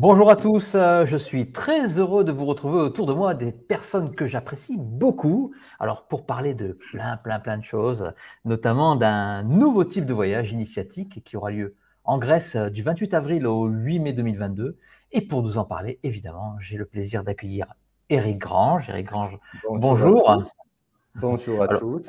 Bonjour à tous, euh, je suis très heureux de vous retrouver autour de moi des personnes que j'apprécie beaucoup. Alors pour parler de plein, plein, plein de choses, notamment d'un nouveau type de voyage initiatique qui aura lieu en Grèce euh, du 28 avril au 8 mai 2022. Et pour nous en parler, évidemment, j'ai le plaisir d'accueillir Eric Grange. Eric Grange, bonjour. Bonjour à tous.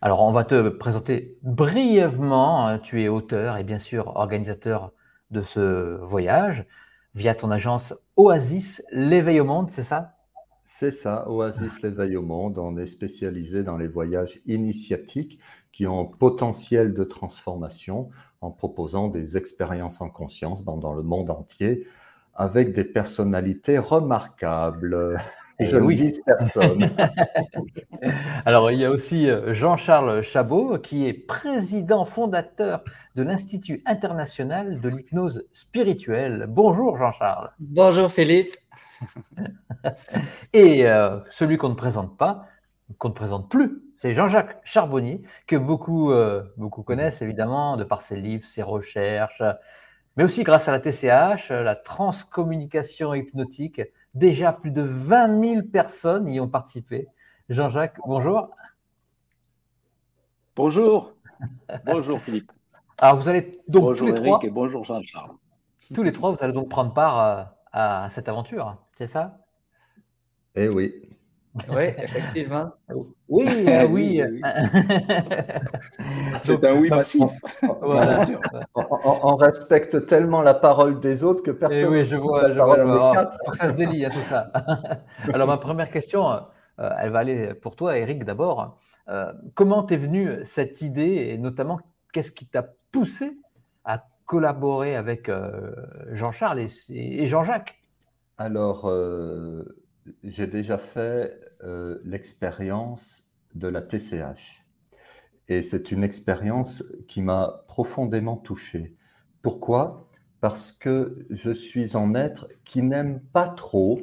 Alors on va te présenter brièvement. Tu es auteur et bien sûr organisateur de ce voyage via ton agence Oasis l'éveil au monde, c'est ça? C'est ça, Oasis l'éveil au monde. On est spécialisé dans les voyages initiatiques qui ont potentiel de transformation en proposant des expériences en conscience dans, le monde entier avec des personnalités remarquables. Et je ne vise personne. Alors, il y a aussi euh, Jean-Charles Chabot, qui est président fondateur de l'Institut international de l'hypnose spirituelle. Bonjour Jean-Charles. Bonjour Philippe. Et euh, celui qu'on ne présente pas, qu'on ne présente plus, c'est Jean-Jacques Charbonnier, que beaucoup, euh, beaucoup connaissent évidemment de par ses livres, ses recherches, mais aussi grâce à la TCH, la transcommunication hypnotique Déjà plus de 20 000 personnes y ont participé. Jean-Jacques, bonjour. Bonjour. bonjour Philippe. Alors vous allez donc bonjour tous les Eric et bonjour Jean-Charles. Tous les trois, vous allez donc prendre part à, euh, à cette aventure, c'est ça? Eh oui. Oui, effectivement. Oui, euh, oui. C'est un oui massif. On, respecte tellement la parole des autres que personne. Eh oui, je vois, je vois. ça se délie, hein, tout ça. Alors, ma première question, euh, elle va aller pour toi, Eric, d'abord. Euh, comment t'es venue cette idée et notamment qu'est-ce qui t'a poussé à collaborer avec Jean-Charles et, Jean-Jacques? Alors, j'ai déjà fait euh, l'expérience de la TCH. Et c'est une expérience qui m'a profondément touché. Pourquoi? Parce que je suis un être qui n'aime pas trop,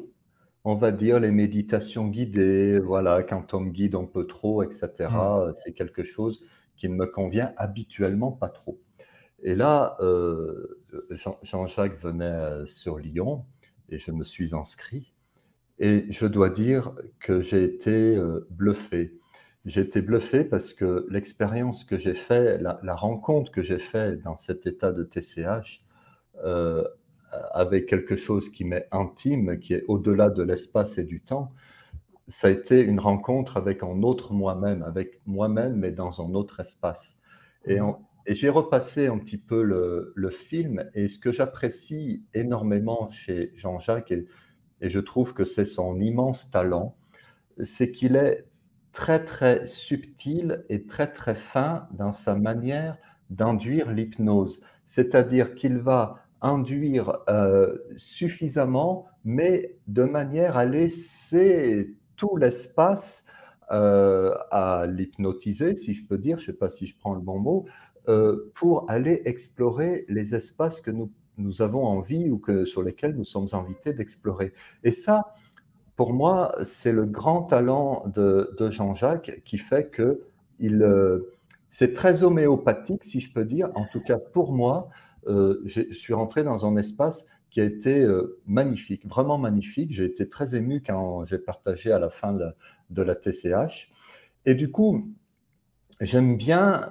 on va dire, les méditations guidées. Voilà, quand on me guide un peu trop, etc. Mmh. C'est quelque chose qui ne me convient habituellement pas trop. Et là, euh, Jean-Jacques venait euh, sur Lyon et je me suis inscrit. Et je dois dire que j'ai été euh, bluffé. J'ai été bluffé parce que l'expérience que j'ai faite, la, rencontre que j'ai faite dans cet état de TCH, euh, avec quelque chose qui m'est intime, qui est au-delà de l'espace et du temps, ça a été une rencontre avec un autre moi-même, avec moi-même, mais dans un autre espace. Et, j'ai repassé un petit peu le, le film, et ce que j'apprécie énormément chez Jean-Jacques, et et je trouve que c'est son immense talent, c'est qu'il est très très subtil et très très fin dans sa manière d'induire l'hypnose. C'est-à-dire qu'il va induire euh, suffisamment, mais de manière à laisser tout l'espace euh, à l'hypnotiser, si je peux dire, je ne sais pas si je prends le bon mot, euh, pour aller explorer les espaces que nous nous avons envie ou que, sur lesquels nous sommes invités d'explorer. Et ça, pour moi, c'est le grand talent de, Jean-Jacques qui fait que il, euh, c'est très homéopathique, si je peux dire. En tout cas, pour moi, euh, je suis rentré dans un espace qui a été euh, magnifique, vraiment magnifique. J'ai été très ému quand j'ai partagé à la fin de la, TCH. Et du coup, j'aime bien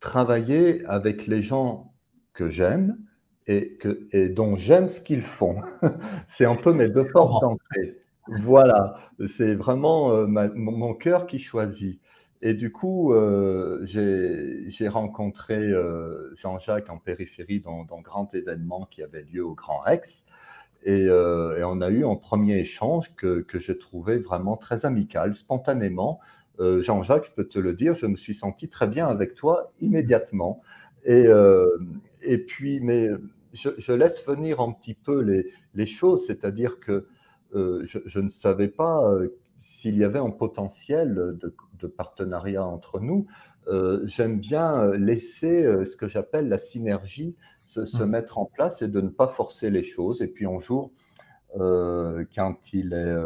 travailler avec les gens que j'aime et, que, et dont j'aime ce qu'ils font. c'est un peu mes deux portes d'entrée. Voilà, c'est vraiment euh, mon cœur qui choisit. Et du coup, euh, j'ai rencontré euh, Jean-Jacques en périphérie dans, dans grand événement qui avait lieu au Grand Rex. Et, et on a eu un premier échange que, que j'ai trouvé vraiment très amical, spontanément. Jean-Jacques, je peux te le dire, je me suis senti très bien avec toi immédiatement. Et, et puis, mais je, laisse venir un petit peu les, les choses, c'est-à-dire que euh, je, ne savais pas euh, s'il y avait un potentiel de, de partenariat entre nous. Euh, j'aime bien laisser ce que j'appelle la synergie se, se, mmh. mettre en place et de ne pas forcer les choses. Et puis un jour, quand il est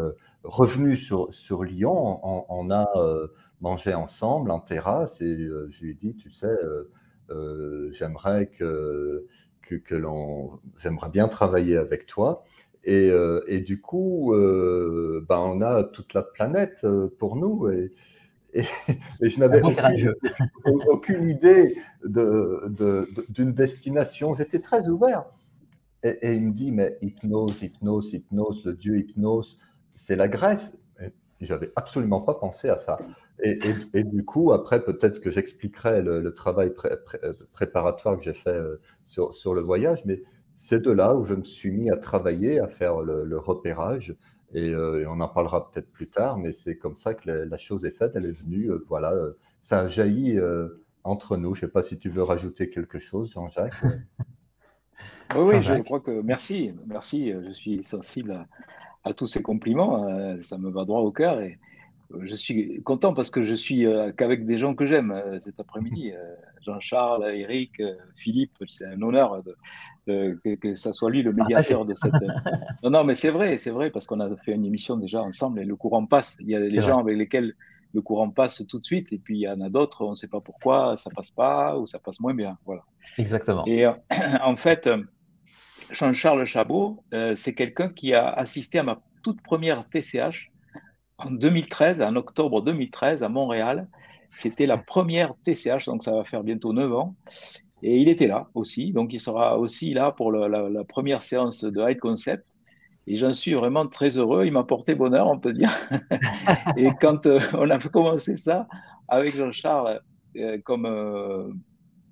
revenu sur, sur Lyon, on, on a mangé ensemble en terrasse et je lui ai dit, tu sais, euh, j'aimerais que, que, que l'on, j'aimerais bien travailler avec toi. Et, euh, et du coup, euh, ben, on a toute la planète euh, pour nous. Et, et, et je n'avais aucune, aucune, idée de, de, d'une destination. J'étais très ouvert. Et, et, il me dit, mais hypnose, hypnose, hypnose, le dieu hypnose, c'est la Grèce. J'avais absolument pas pensé à ça. Et, et, et, du coup, après, peut-être que j'expliquerai le, le, travail pré, pré, préparatoire que j'ai fait euh, sur, sur, le voyage, mais c'est de là où je me suis mis à travailler, à faire le, le repérage. Et, euh, et, on en parlera peut-être plus tard, mais c'est comme ça que la, la, chose est faite. Elle est venue, euh, voilà, euh, ça a jailli euh, entre nous. Je ne sais pas si tu veux rajouter quelque chose, Jean-Jacques. oui, oui, je crois que merci, merci. Je suis sensible à, à tous ces compliments. ça me va droit au cœur et je suis content parce que je suis euh, qu'avec des gens que j'aime euh, cet après-midi. Euh, Jean-Charles, Eric, Philippe, c'est un honneur de, de, que, que, ça soit lui le médiateur de cette. non, non, mais c'est vrai, c'est vrai parce qu'on a fait une émission déjà ensemble et le courant passe. Il y a des gens avec lesquels le courant passe tout de suite et puis il y en a d'autres, on ne sait pas pourquoi ça passe pas ou ça passe moins bien. Voilà. Exactement. Et en fait, Jean-Charles Chabot, c'est quelqu'un qui a assisté à ma toute première TCH en 2013, en octobre 2013, à Montréal. C'était la première TCH, donc ça va faire bientôt 9 ans. Et il était là aussi, donc il sera aussi là pour la, première séance de High Concept. Et j'en suis vraiment très heureux. Il m'a porté bonheur, on peut dire. et quand euh, on a commencé ça avec Jean-Charles euh, comme euh,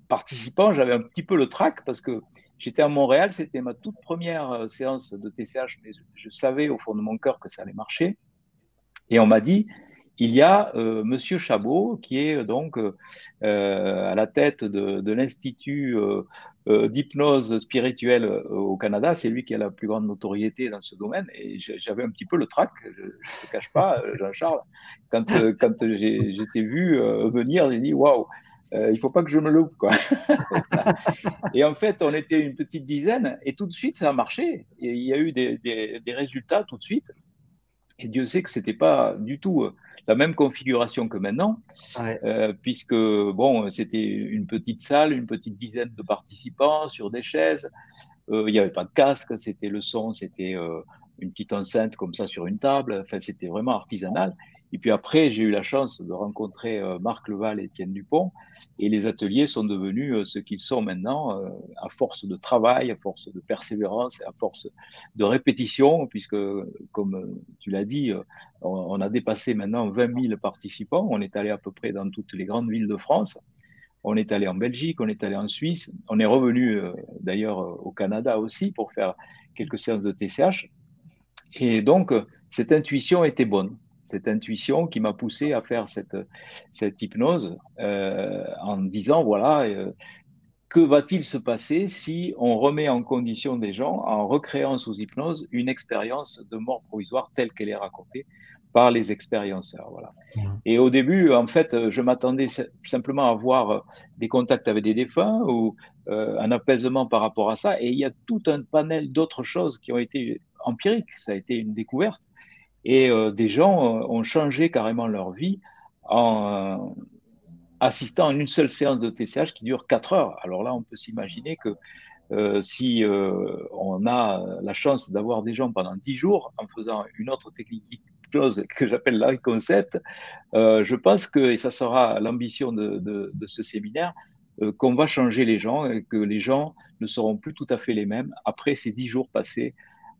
participant, j'avais un petit peu le trac parce que j'étais à Montréal, c'était ma toute première séance de TCH, mais je savais au fond de mon cœur que ça allait marcher. Et on m'a dit, il y a euh, Monsieur Chabot qui est donc euh, à la tête de, l'Institut euh, d'hypnose spirituelle au Canada. C'est lui qui a la plus grande notoriété dans ce domaine. Et j'avais un petit peu le trac, je ne te cache pas, Jean-Charles. Quand, quand j'étais vu venir, j'ai dit waouh, il ne faut pas que je me loupe. Quoi. et en fait, on était une petite dizaine et tout de suite, ça a marché. Il y a eu des résultats tout de suite. Et Dieu sait que c'était pas du tout euh, la même configuration que maintenant, ouais. euh, puisque bon, c'était une petite salle, une petite dizaine de participants sur des chaises. Euh, il n'y avait pas de casque, c'était le son, c'était euh, une petite enceinte comme ça sur une table. Enfin, c'était vraiment artisanal. Et puis après, j'ai eu la chance de rencontrer euh, Marc Leval et Étienne Dupont. Et les ateliers sont devenus euh, ce qu'ils sont maintenant, euh, à force de travail, à force de persévérance et à force de répétition, puisque, comme tu l'as dit, on a dépassé maintenant 20 000 participants. On est allé à peu près dans toutes les grandes villes de France. On est allé en Belgique, on est allé en Suisse. On est revenu d'ailleurs au Canada aussi pour faire quelques séances de TCH. Et donc, cette intuition était bonne cette intuition qui m'a poussé à faire cette, cette hypnose euh, en disant, voilà, euh, que va-t-il se passer si on remet en condition des gens, en recréant sous hypnose, une expérience de mort provisoire telle qu'elle est racontée par les expérienceurs. Voilà. Et au début, en fait, je m'attendais simplement à avoir des contacts avec des défunts ou euh, un apaisement par rapport à ça. Et il y a tout un panel d'autres choses qui ont été empiriques. Ça a été une découverte. Et euh, des gens euh, ont changé carrément leur vie en assistant à une seule séance de TCH qui dure 4 heures. Alors là, on peut s'imaginer que euh, si on a la chance d'avoir des gens pendant 10 jours en faisant une autre technique que j'appelle l'art concept, je pense que, et ça sera l'ambition de, de, ce séminaire, qu'on va changer les gens et que les gens ne seront plus tout à fait les mêmes après ces 10 jours passés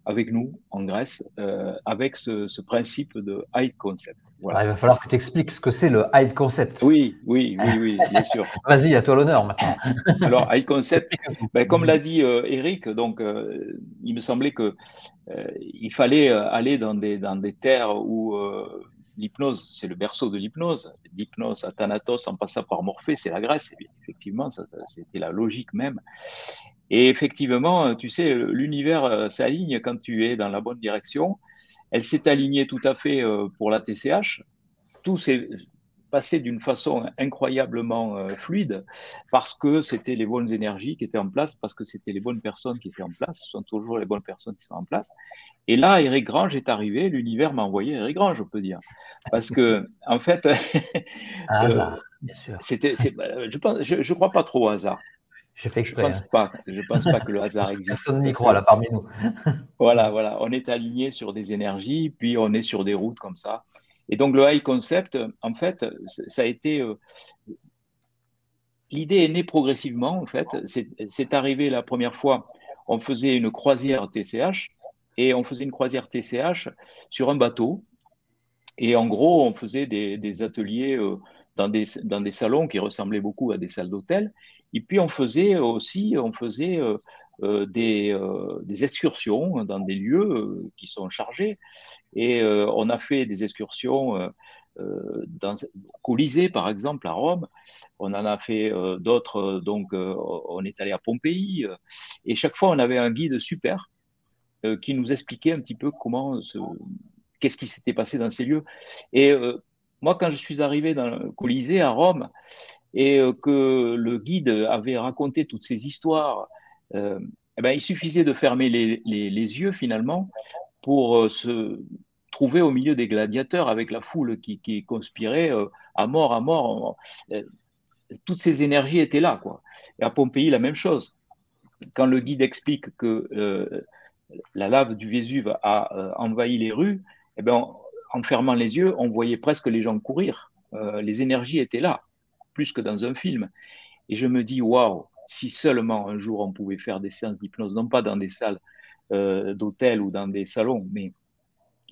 avec nous en Grèce, euh, avec ce, ce, principe de hide concept. Voilà. Il va falloir que tu expliques ce que c'est le hide concept. Oui, oui, oui, oui bien sûr. Vas-y, à toi l'honneur maintenant. Alors, hide concept, ben, comme l'a dit euh, Eric, donc, euh, il me semblait que euh, il fallait aller dans des, dans des terres où l'hypnose, c'est le berceau de l'hypnose. L'hypnose à Thanatos en passant par Morphée, c'est la Grèce. effectivement, ça, ça c'était la logique même. Et effectivement, tu sais, l'univers euh, s'aligne quand tu es dans la bonne direction. Elle s'est alignée tout à fait euh, pour la TCH. Tout s'est passé d'une façon incroyablement euh, fluide parce que c'était les bonnes énergies qui étaient en place, parce que c'était les bonnes personnes qui étaient en place. Ce sont toujours les bonnes personnes qui sont en place. Et là, Eric Grange est arrivé. L'univers m'a envoyé Eric Grange, on peut dire, parce que en fait, hasard, bien sûr. C'était, je pense, je, je crois pas trop au hasard. Je Je pense hein. pas. Je pense pas que le hasard existe. Personne n'y croit là parmi nous. voilà, voilà. On est aligné sur des énergies, puis on est sur des routes comme ça. Et donc le high concept, en fait, ça a été. Euh, l'idée est née progressivement, en fait. C'est arrivé la première fois, on faisait une croisière TCH, et on faisait une croisière TCH sur un bateau. Et en gros, on faisait des, ateliers euh, dans, des, dans des salons qui ressemblaient beaucoup à des salles d'hôtel. Et puis on faisait aussi, on faisait euh, euh, des, des, excursions dans des lieux qui sont chargés. Et on a fait des excursions dans Colisée, par exemple, à Rome. On en a fait d'autres, donc on est allé à Pompéi. et chaque fois, on avait un guide super qui nous expliquait un petit peu comment, qu'est-ce qui s'était passé dans ces lieux. Et moi, quand je suis arrivé dans le Colisée à Rome et euh, que le guide avait raconté toutes ces histoires, euh, eh ben, il suffisait de fermer les, yeux finalement pour euh, se trouver au milieu des gladiateurs avec la foule qui, conspirait à mort, à mort. toutes ces énergies étaient là. Et à Pompéi, la même chose. Quand le guide explique que la lave du Vésuve a envahi les rues, eh ben, en fermant les yeux, on voyait presque les gens courir. Les énergies étaient là, plus que dans un film. Et je me dis, waouh, si seulement un jour on pouvait faire des séances d'hypnose, non pas dans des salles euh, d'hôtel ou dans des salons, mais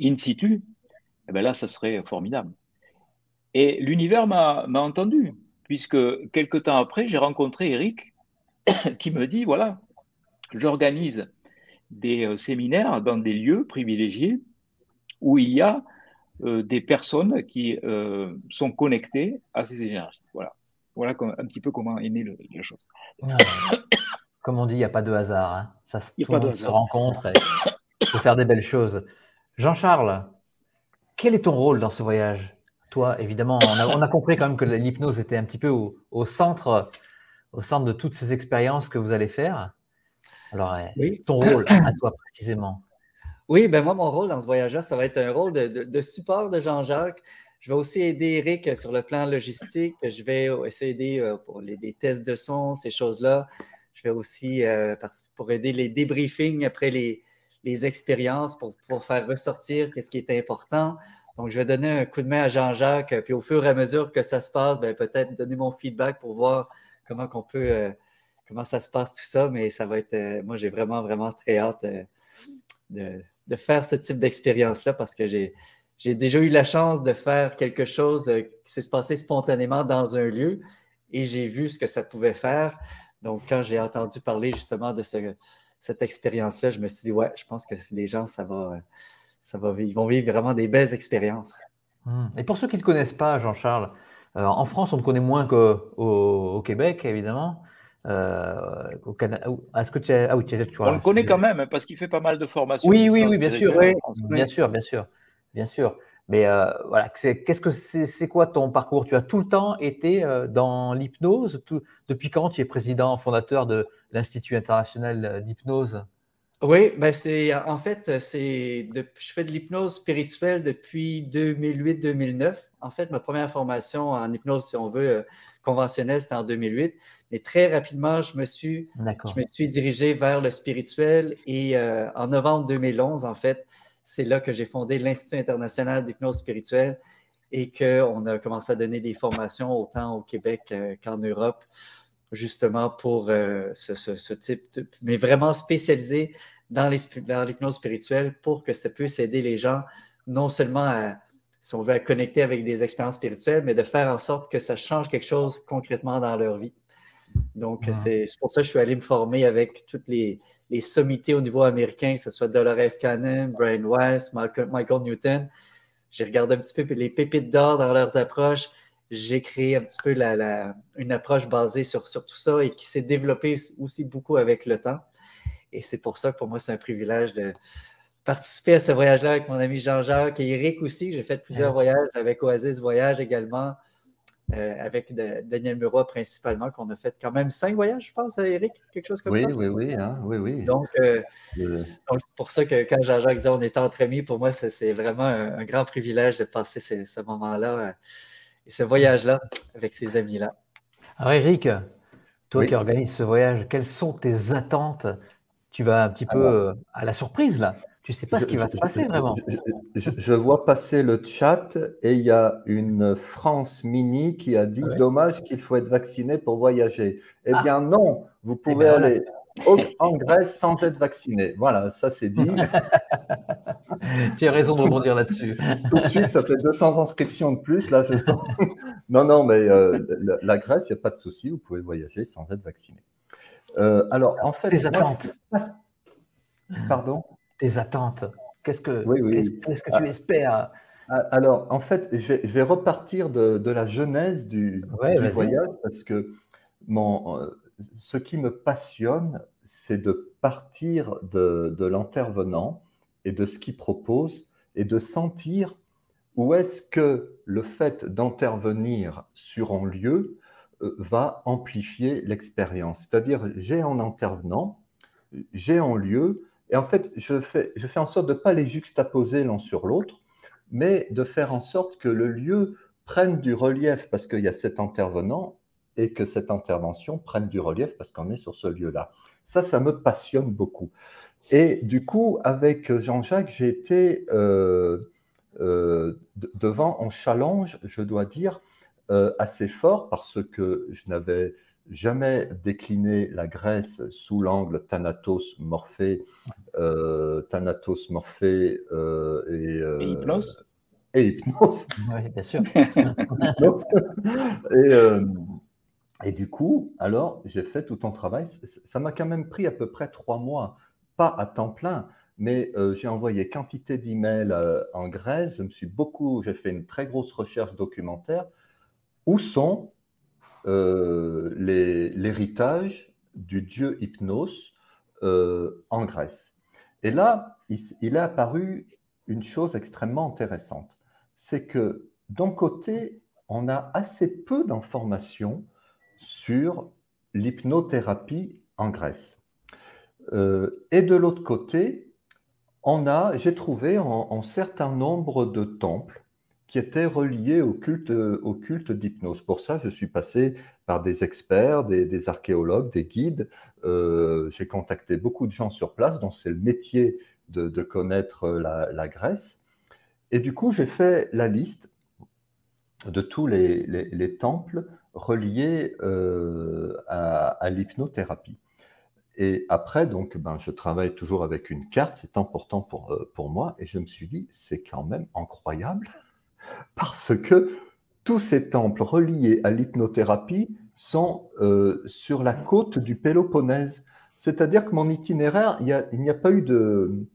in situ, eh bien là, ça serait formidable. Et l'univers m'a entendu, puisque quelques temps après, j'ai rencontré Eric qui me dit, voilà, j'organise des euh, séminaires dans des lieux privilégiés où il y a euh, des personnes qui sont connectées à ces énergies. Voilà, un petit peu comment est née la chose. comme on dit, il n'y a pas de hasard. Hein. Ça, tout le monde se rencontre et peut faire des belles choses. Jean-Charles, quel est ton rôle dans ce voyage? Toi, évidemment, on a, compris quand même que l'hypnose était un petit peu au, centre, au centre de toutes ces expériences que vous allez faire. Alors, ton rôle à toi précisément? Oui, ben moi, mon rôle dans ce voyage-là, ça va être un rôle de, support de Jean-Jacques. Je vais aussi aider Eric sur le plan logistique. Je vais essayer d'aider euh, pour les, tests de son, ces choses-là. Je vais aussi euh, pour aider les débriefings après les, expériences pour, pour, faire ressortir ce qui est important. Donc, je vais donner un coup de main à Jean-Jacques, puis au fur et à mesure que ça se passe, ben, peut-être donner mon feedback pour voir comment qu'on peut, euh, comment ça se passe tout ça. Mais ça va être, moi, j'ai vraiment, vraiment très hâte de, de faire ce type d'expérience-là parce que j'ai, j'ai déjà eu la chance de faire quelque chose euh, qui s'est passé spontanément dans un lieu et j'ai vu ce que ça pouvait faire. Donc, quand j'ai entendu parler justement de cette expérience-là, je me suis dit, ouais, je pense que les gens, ça va, ça va, ils vont vivre vraiment des belles expériences. Hum. Et pour ceux qui ne te connaissent pas, Jean-Charles, euh, en France, on te connaît moins qu'au au Québec, évidemment. Euh, au Canada. Est-ce que tu as... Ah oui, tu, On le connaît quand même, hein, parce qu'il fait pas mal de formations. Oui, oui, oui, bien sûr. bien sûr, bien sûr. Bien sûr. Mais euh, voilà, qu'est-ce que c'est quoi ton parcours? Tu as tout le temps été euh, dans l'hypnose? Depuis quand tu es président fondateur de l'Institut international d'hypnose? Oui, ben c'est en fait, c'est je fais de l'hypnose spirituelle depuis 2008-2009. En fait, ma première formation en hypnose, si on veut, conventionnelle, c'était en 2008. Mais très rapidement, je me suis, je me suis dirigé vers le spirituel et euh, en novembre 2011, en fait, c'est là que j'ai fondé l'Institut international d'hypnose spirituelle et qu'on a commencé à donner des formations autant au Québec euh, qu'en Europe, justement pour euh, ce, type, mais vraiment spécialisé dans l'hypnose spirituelle pour que ça puisse aider les gens non seulement à, si on veut, à connecter avec des expériences spirituelles, mais de faire en sorte que ça change quelque chose concrètement dans leur vie. Donc, c'est pour ça que je suis allé me former avec toutes les, les sommités au niveau américain, que ce soit Dolores Cannon, Brian Weiss, Michael, Newton. J'ai regardé un petit peu les pépites d'or dans leurs approches. J'ai créé un petit peu la, une approche basée sur, sur tout ça et qui s'est développée aussi beaucoup avec le temps. Et c'est pour ça que pour moi, c'est un privilège de participer à ce voyage-là avec mon ami Jean-Jacques et Eric aussi. J'ai fait plusieurs voyages avec Oasis Voyage également. Euh, avec Daniel Muroy principalement, qu'on a fait quand même cinq voyages, je pense, Eric, quelque chose comme ça? Oui, oui, oui, hein, oui, oui. Donc, euh, c'est pour ça que quand Jean-Jacques dit on est entre amis, pour moi, c'est vraiment un, grand privilège de passer ce, moment-là euh, et ce voyage-là avec ces amis-là. Alors, Eric, Toi qui organises ce voyage, quelles sont tes attentes? Tu vas un petit peu euh, à la surprise là. Tu sais pas ce qui va se passer vraiment. Je, vois passer le chat et il y a une France mini qui a dit dommage qu'il faut être vacciné pour voyager. Eh ah. bien non, vous eh pouvez ben, aller en Grèce sans être vacciné. Voilà, ça c'est dit. tu as raison de rebondir là-dessus. Tout de suite, ça fait 200 inscriptions de plus. Là, je sens. non, non, mais euh, la, Grèce, il n'y a pas de souci, vous pouvez voyager sans être vacciné. Euh, alors, en fait. Attentes. Pardon? Tes attentes. Qu'est-ce que, Qu'est-ce, que tu ah. espères? Ah, alors, en fait, je vais, repartir de, la genèse du, voyage parce que mon, euh, ce qui me passionne, c'est de partir de, l'intervenant et de ce qu'il propose et de sentir où est-ce que le fait d'intervenir sur un lieu euh, va amplifier l'expérience. C'est-à-dire, j'ai un intervenant, j'ai un lieu, et en fait, je fais, en sorte de ne pas les juxtaposer l'un sur l'autre, mais de faire en sorte que le lieu prenne du relief parce qu'il y a cet intervenant et que cette intervention prenne du relief parce qu'on est sur ce lieu-là. Ça, ça me passionne beaucoup. Et du coup, avec Jean-Jacques, j'ai été euh, euh, devant un challenge, je dois dire, euh, assez fort parce que je n'avais jamais décliné la Grèce sous l'angle Thanatos, Morphée, Thanatos, Morphée et, et hypnose? Et hypnose. Oui, bien sûr. et, et du coup, alors, j'ai fait tout un travail. Ça m'a quand même pris à peu près trois mois, pas à temps plein, mais euh, j'ai envoyé quantité d'emails euh, en Grèce. Je me suis beaucoup, j'ai fait une très grosse recherche documentaire. Où sont euh, l'héritage du dieu Hypnos en Grèce Et là, il, il est apparu une chose extrêmement intéressante. C'est que d'un côté, on a assez peu d'informations sur l'hypnothérapie en Grèce. Euh, et de l'autre côté, j'ai trouvé un, certain nombre de temples qui étaient reliés au culte, au culte d'hypnose. Pour ça, je suis passé par des experts, des, archéologues, des guides. Euh, j'ai contacté beaucoup de gens sur place, dont c'est le métier de, connaître la, Grèce. Et du coup, j'ai fait la liste de tous les temples relié euh, à, l'hypnothérapie. Et après, donc, ben, je travaille toujours avec une carte, c'est important pour, euh, pour moi, et je me suis dit, c'est quand même incroyable, parce que tous ces temples reliés à l'hypnothérapie sont euh, sur la côte du Péloponnèse. C'est-à-dire que mon itinéraire, il n'y a, pas eu de,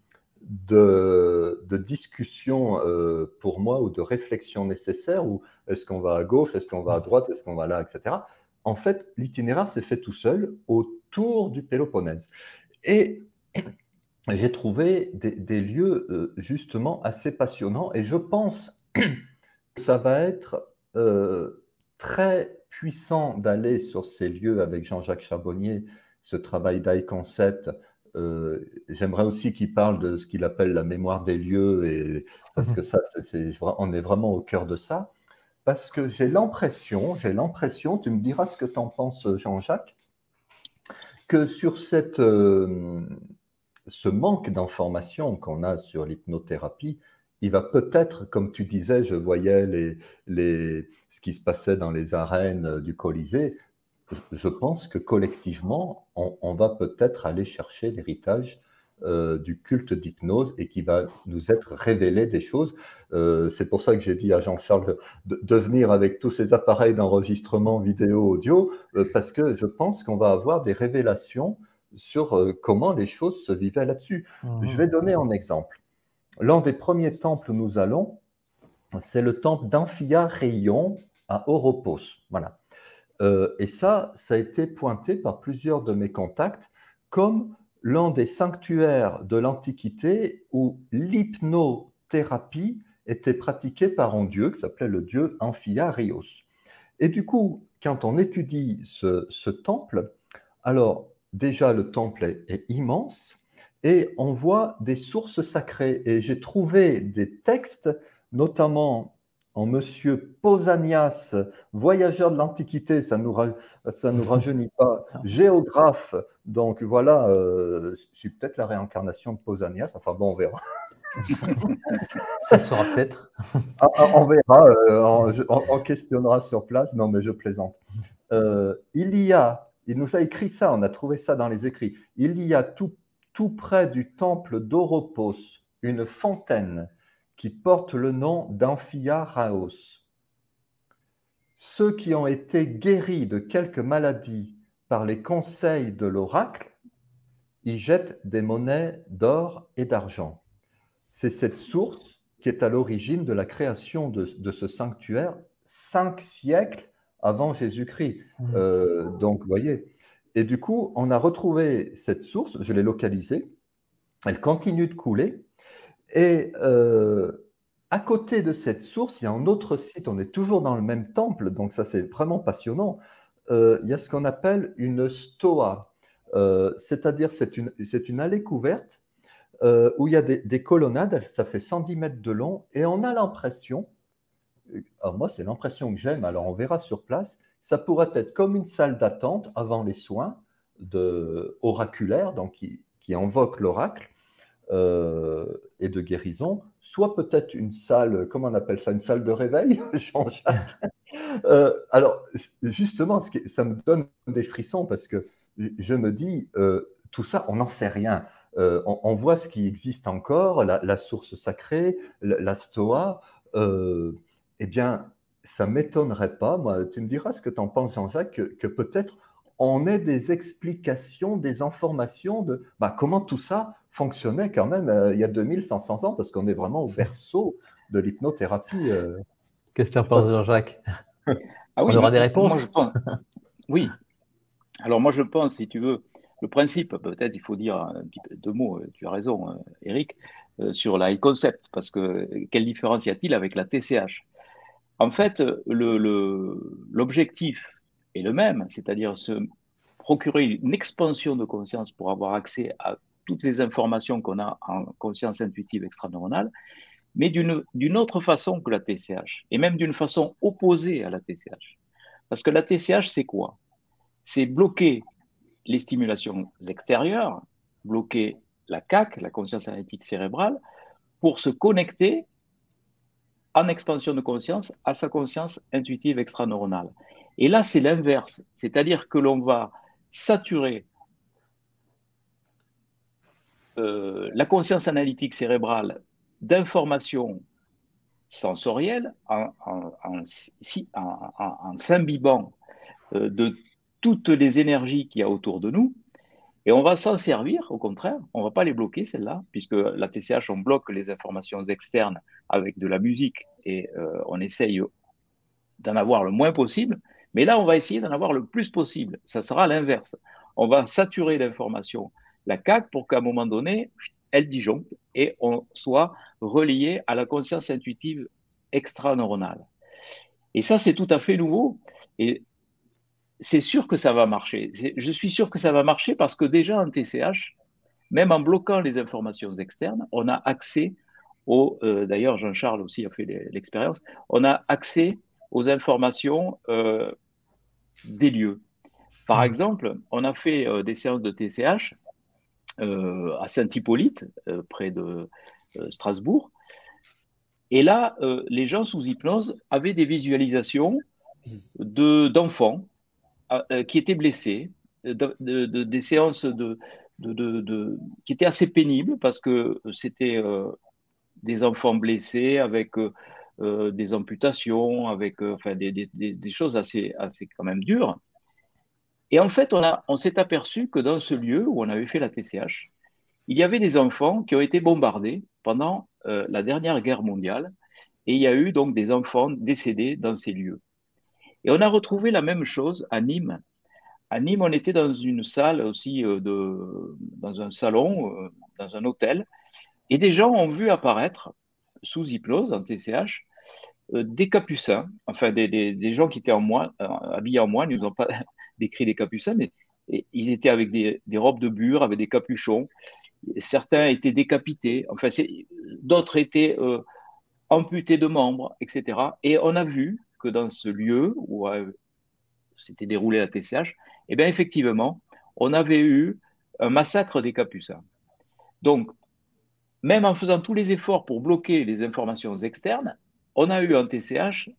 discussion euh, pour moi ou de réflexion nécessaire, ou est-ce qu'on va à gauche, est-ce qu'on va à droite, est-ce qu'on va là, etc. En fait, l'itinéraire s'est fait tout seul autour du Péloponnèse. Et j'ai trouvé des, lieux euh, justement assez passionnants et je pense ça va être euh, très puissant d'aller sur ces lieux avec Jean-Jacques Charbonnier, ce travail d'Eye Concept euh, j'aimerais aussi qu'il parle de ce qu'il appelle la mémoire des lieux, et, parce mhm. que ça, c'est, on est vraiment au cœur de ça. Parce que j'ai l'impression, j'ai l'impression, tu me diras ce que tu en penses, Jean-Jacques, que sur cette, euh, ce manque d'informations qu'on a sur l'hypnothérapie, il va peut-être, comme tu disais, je voyais les, les, ce qui se passait dans les arènes du Colisée, je pense que collectivement, on, va peut-être aller chercher l'héritage euh, du culte d'hypnose et qui va nous être révélé des choses. Euh, c'est pour ça que j'ai dit à Jean-Charles de, venir avec tous ces appareils d'enregistrement vidéo, audio, euh, parce que je pense qu'on va avoir des révélations sur comment les choses se vivaient là-dessus. Mmh. Je vais donner un exemple. L'un des premiers temples où nous allons, c'est le temple d'Amphia Rayon à Oropos. Voilà. Euh, et ça, ça a été pointé par plusieurs de mes contacts comme l'un des sanctuaires de l'Antiquité où l'hypnothérapie était pratiquée par un dieu qui s'appelait le dieu Amphiarios. Et du coup, quand on étudie ce, temple, alors déjà le temple est, immense et on voit des sources sacrées. Et j'ai trouvé des textes, notamment en monsieur Pausanias, voyageur de l'Antiquité, ça ne nous, rajeunit pas, géographe. Donc voilà, euh, je suis peut-être la réincarnation de Pausanias. Enfin bon, on verra. ça sera peut-être. Ah, ah, on verra, euh, on, questionnera sur place. Non, mais je plaisante. Euh, il y a, il nous a écrit ça, on a trouvé ça dans les écrits. Il y a tout, tout près du temple d'Oropos une fontaine qui porte le nom d'Amphiaraos. Ceux qui ont été guéris de quelques maladies par les conseils de l'oracle y jettent des monnaies d'or et d'argent. C'est cette source qui est à l'origine de la création de, ce sanctuaire cinq siècles avant Jésus-Christ. Mmh. Euh, donc, vous voyez. Et du coup, on a retrouvé cette source, je l'ai localisée, elle continue de couler, et euh, à côté de cette source, il y a un autre site, on est toujours dans le même temple, donc ça c'est vraiment passionnant. Euh, il y a ce qu'on appelle une stoa, euh, c'est-à-dire c'est une, une, allée couverte où il y a des, colonnades, ça fait 110 mètres de long, et on a l'impression, alors moi c'est l'impression que j'aime, alors on verra sur place, ça pourrait être comme une salle d'attente avant les soins oraculaires, donc qui, qui invoque l'oracle, euh, et de guérison, soit peut-être une salle, comment on appelle ça, une salle de réveil. Euh, alors, justement, ça me donne des frissons parce que je me dis, euh, tout ça, on n'en sait rien. On, voit ce qui existe encore, la, source sacrée, la, stoa. eh bien, ça m'étonnerait pas, moi, tu me diras ce que tu en penses, Jean-Jacques, que, que peut-être on ait des explications, des informations de bah, comment tout ça fonctionnait quand même euh, il y a 2500 ans, parce qu'on est vraiment au berceau de l'hypnothérapie. Euh. Qu'est-ce que tu en penses, Jean-Jacques? Ah oui, On aura des réponses Oui. Alors moi, je pense, si tu veux, le principe, peut-être il faut dire un petit peu deux mots, euh, tu as raison, Eric, sur la concept, parce que quelle différence y a-t-il avec la TCH En fait, l'objectif est le même, c'est-à-dire se procurer une expansion de conscience pour avoir accès à toutes les informations qu'on a en conscience intuitive extraneuronale, mais d'une autre façon que la TCH, et même d'une façon opposée à la TCH. Parce que la TCH, c'est quoi? C'est bloquer les stimulations extérieures, bloquer la CAC, la conscience analytique cérébrale, pour se connecter en expansion de conscience à sa conscience intuitive extraneuronale. Et là, c'est l'inverse, c'est-à-dire que l'on va saturer euh, la conscience analytique cérébrale d'informations sensorielles en, s'imbibant euh, de toutes les énergies qu'il y a autour de nous. Et on va s'en servir, au contraire, on ne va pas les bloquer, celles-là, puisque la TCH, on bloque les informations externes avec de la musique et euh, on essaye d'en avoir le moins possible. Mais là, on va essayer d'en avoir le plus possible. Ça sera l'inverse. On va saturer d'informations la CAC pour qu'à un moment donné, elle disjoncte et on soit relié à la conscience intuitive extra-neuronale. Et ça, c'est tout à fait nouveau. Et c'est sûr que ça va marcher. Je suis sûr que ça va marcher parce que déjà en TCH, même en bloquant les informations externes, on a accès aux, euh, d'ailleurs Jean-Charles aussi a fait l'expérience, on a accès aux informations euh, des lieux. Par mmh. exemple, on a fait euh, des séances de TCH à Saint-Hippolyte, près de Strasbourg. Et là, les gens sous hypnose avaient des visualisations d'enfants qui étaient blessés, des séances de, qui étaient assez pénibles parce que c'était des enfants blessés avec des amputations, avec enfin, des, choses assez, assez quand même dures. Et en fait, on, s'est aperçu que dans ce lieu où on avait fait la TCH, il y avait des enfants qui ont été bombardés pendant euh, la dernière guerre mondiale, et il y a eu donc des enfants décédés dans ces lieux. Et on a retrouvé la même chose à Nîmes. À Nîmes, on était dans une salle aussi, euh, dans un salon, euh, dans un hôtel, et des gens ont vu apparaître, sous hypnose, en TCH, des capucins, enfin des, gens qui étaient en moine, habillés en moine, ils n'ont pas décrit des capucins, mais ils étaient avec des, robes de bure, avec des capuchons. Certains étaient décapités. Enfin, d'autres étaient euh, amputés de membres, etc. Et on a vu que dans ce lieu où euh, s'était déroulé la TCH, eh bien effectivement, on avait eu un massacre des Capucins. Donc, même en faisant tous les efforts pour bloquer les informations externes, on a eu en TCH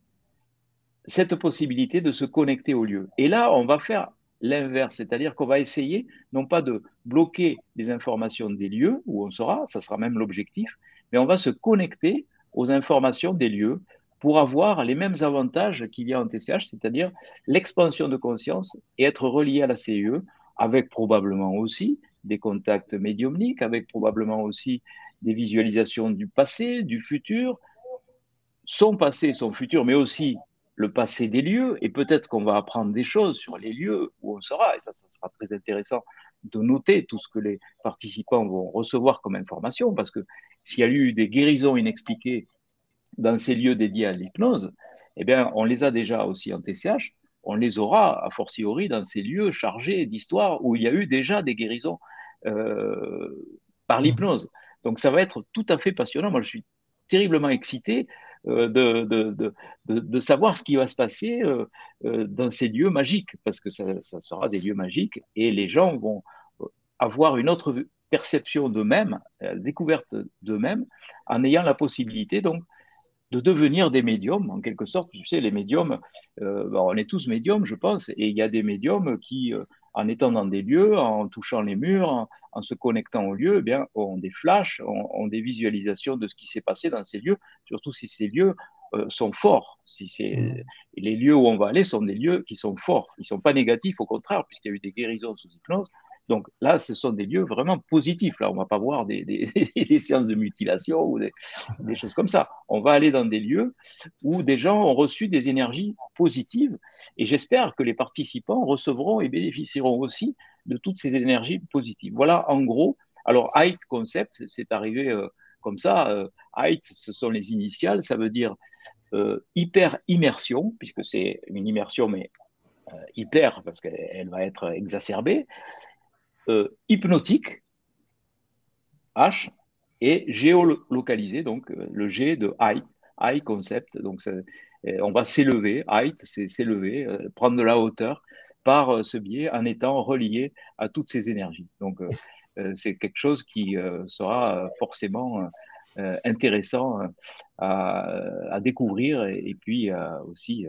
cette possibilité de se connecter au lieu. Et là, on va faire l'inverse, c'est-à-dire qu'on va essayer non pas de bloquer les informations des lieux où on sera, ça sera même l'objectif, mais on va se connecter aux informations des lieux pour avoir les mêmes avantages qu'il y a en TCH, c'est-à-dire l'expansion de conscience et être relié à la CIE, avec probablement aussi des contacts médiumniques, avec probablement aussi des visualisations du passé, du futur, son passé, son futur, mais aussi le passé des lieux, et peut-être qu'on va apprendre des choses sur les lieux où on sera, et ça, ça sera très intéressant de noter tout ce que les participants vont recevoir comme information, parce que s'il y a eu des guérisons inexpliquées dans ces lieux dédiés à l'hypnose, eh bien, on les a déjà aussi en TCH, on les aura a fortiori dans ces lieux chargés d'histoire où il y a eu déjà des guérisons euh, par mmh. l'hypnose. Donc ça va être tout à fait passionnant. Moi, je suis terriblement excité euh, de, de, de, de, savoir ce qui va se passer euh, dans ces lieux magiques, parce que ça, ça, sera des lieux magiques et les gens vont avoir une autre perception d'eux-mêmes, découverte d'eux-mêmes, en ayant la possibilité donc de devenir des médiums, en quelque sorte. Tu sais, les médiums, euh, on est tous médiums, je pense, et il y a des médiums qui, euh, en étant dans des lieux, en touchant les murs, en, se connectant aux lieux, eh bien, ont des flashs, ont, des visualisations de ce qui s'est passé dans ces lieux, surtout si ces lieux euh, sont forts. Si c'est mmh. les lieux où on va aller sont des lieux qui sont forts, ils ne sont pas négatifs, au contraire, puisqu'il y a eu des guérisons sous hypnose. Donc là, ce sont des lieux vraiment positifs. Là, on ne va pas voir des, séances de mutilation ou des, choses comme ça. On va aller dans des lieux où des gens ont reçu des énergies positives. Et j'espère que les participants recevront et bénéficieront aussi de toutes ces énergies positives. Voilà, en gros. Alors, Height Concept, c'est arrivé euh, comme ça. Euh, Height, ce sont les initiales. Ça veut dire euh, hyper immersion, puisque c'est une immersion, mais hyper, parce qu'elle va être exacerbée. Euh, hypnotique, H, et géolocalisé, donc euh, le G de high, high concept. Donc on va s'élever, height, c'est s'élever, euh, prendre de la hauteur par ce biais en étant relié à toutes ces énergies. Donc c'est quelque chose qui sera forcément intéressant à, découvrir et, puis aussi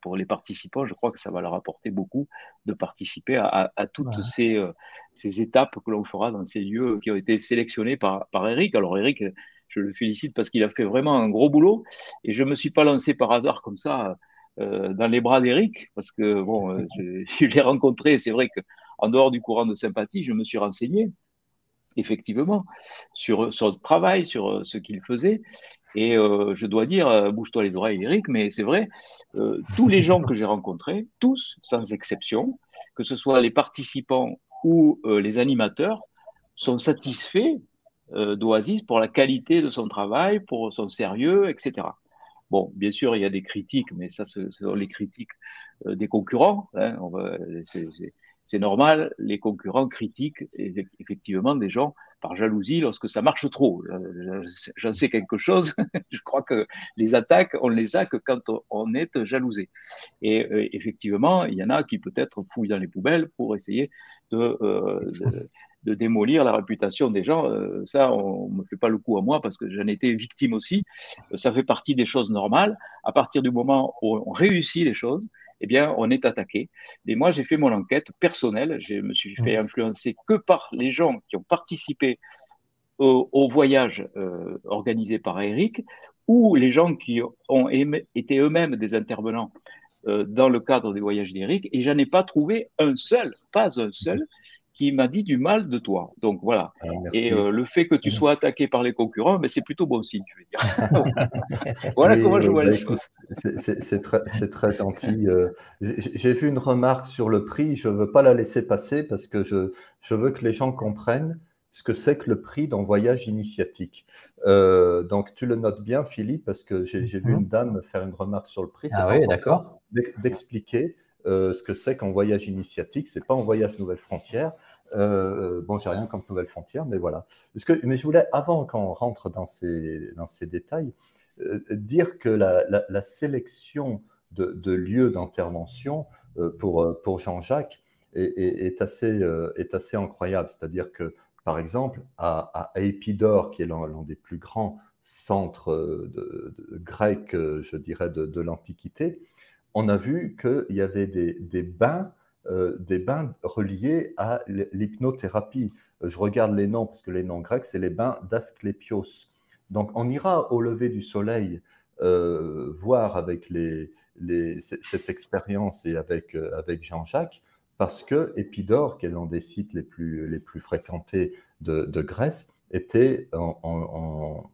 pour les participants, je crois que ça va leur apporter beaucoup de participer à, toutes ces, euh, ces, étapes que l'on fera dans ces lieux qui ont été sélectionnés par, par Eric. Alors Eric, je le félicite parce qu'il a fait vraiment un gros boulot et je ne me suis pas lancé par hasard comme ça euh, dans les bras d'Eric parce que bon, euh, je, je l'ai rencontré. C'est vrai qu'en dehors du courant de sympathie, je me suis renseigné effectivement, sur son travail, sur euh, ce qu'il faisait. Et euh, je dois dire, euh, bouge-toi les oreilles, Eric, mais c'est vrai, tous les gens que j'ai rencontrés, tous, sans exception, que ce soit les participants ou les animateurs, sont satisfaits d'Oasis pour la qualité de son travail, pour son sérieux, etc. Bon, bien sûr, il y a des critiques, mais ça, ce sont les critiques des concurrents. Hein, c'est normal, les concurrents critiquent effectivement des gens par jalousie lorsque ça marche trop. J'en sais quelque chose. Je crois que les attaques, on les a que quand on est jalousé. Et euh, effectivement, il y en a qui peut-être fouillent dans les poubelles pour essayer de, euh, démolir la réputation des gens. Euh, ça, on ne me fait pas le coup à moi parce que j'en étais victime aussi. Ça fait partie des choses normales. À partir du moment où on réussit les choses, eh bien, on est attaqué. Et moi, j'ai fait mon enquête personnelle. Je me suis fait mmh. influencer que par les gens qui ont participé au, voyage euh, organisé par Eric ou les gens qui ont été eux-mêmes des intervenants euh, dans le cadre des voyages d'Eric. Et j'en ai pas trouvé un seul, pas un seul, qui m'a dit du mal de toi. Donc voilà. Ah, et euh, le fait que tu sois attaqué par les concurrents, mais c'est plutôt bon signe, je veux dire. voilà comment je vois les bah, choses. C'est très, très, gentil. Euh, j'ai vu une remarque sur le prix, je ne veux pas la laisser passer parce que je, je veux que les gens comprennent ce que c'est que le prix d'un voyage initiatique. Euh, donc, tu le notes bien, Philippe, parce que j'ai vu mhm. une dame faire une remarque sur le prix. Ah oui, d'accord. D'expliquer euh, ce que c'est qu'un voyage initiatique. C'est pas un voyage nouvelle frontière. Euh, bon, j'ai rien contre nouvelle frontière, mais voilà. Parce que, mais je voulais, avant qu'on rentre dans ces, dans ces détails, dire que la, sélection de, lieux d'intervention pour, pour Jean-Jacques est, assez, est assez incroyable. C'est-à-dire que, par exemple, à, à Épidore, qui est l'un des plus grands centres de, grecs, je dirais, de, l'Antiquité, on a vu qu'il y avait des, des bains euh, des bains reliés à l'hypnothérapie. Je regarde les noms parce que les noms grecs, c'est les bains d'Asclépios. Donc on ira au lever du soleil euh, voir avec les, cette expérience et avec, euh, avec Jean-Jacques, parce que Épidore, qui est l'un des sites les plus, les plus fréquentés de, Grèce, était en,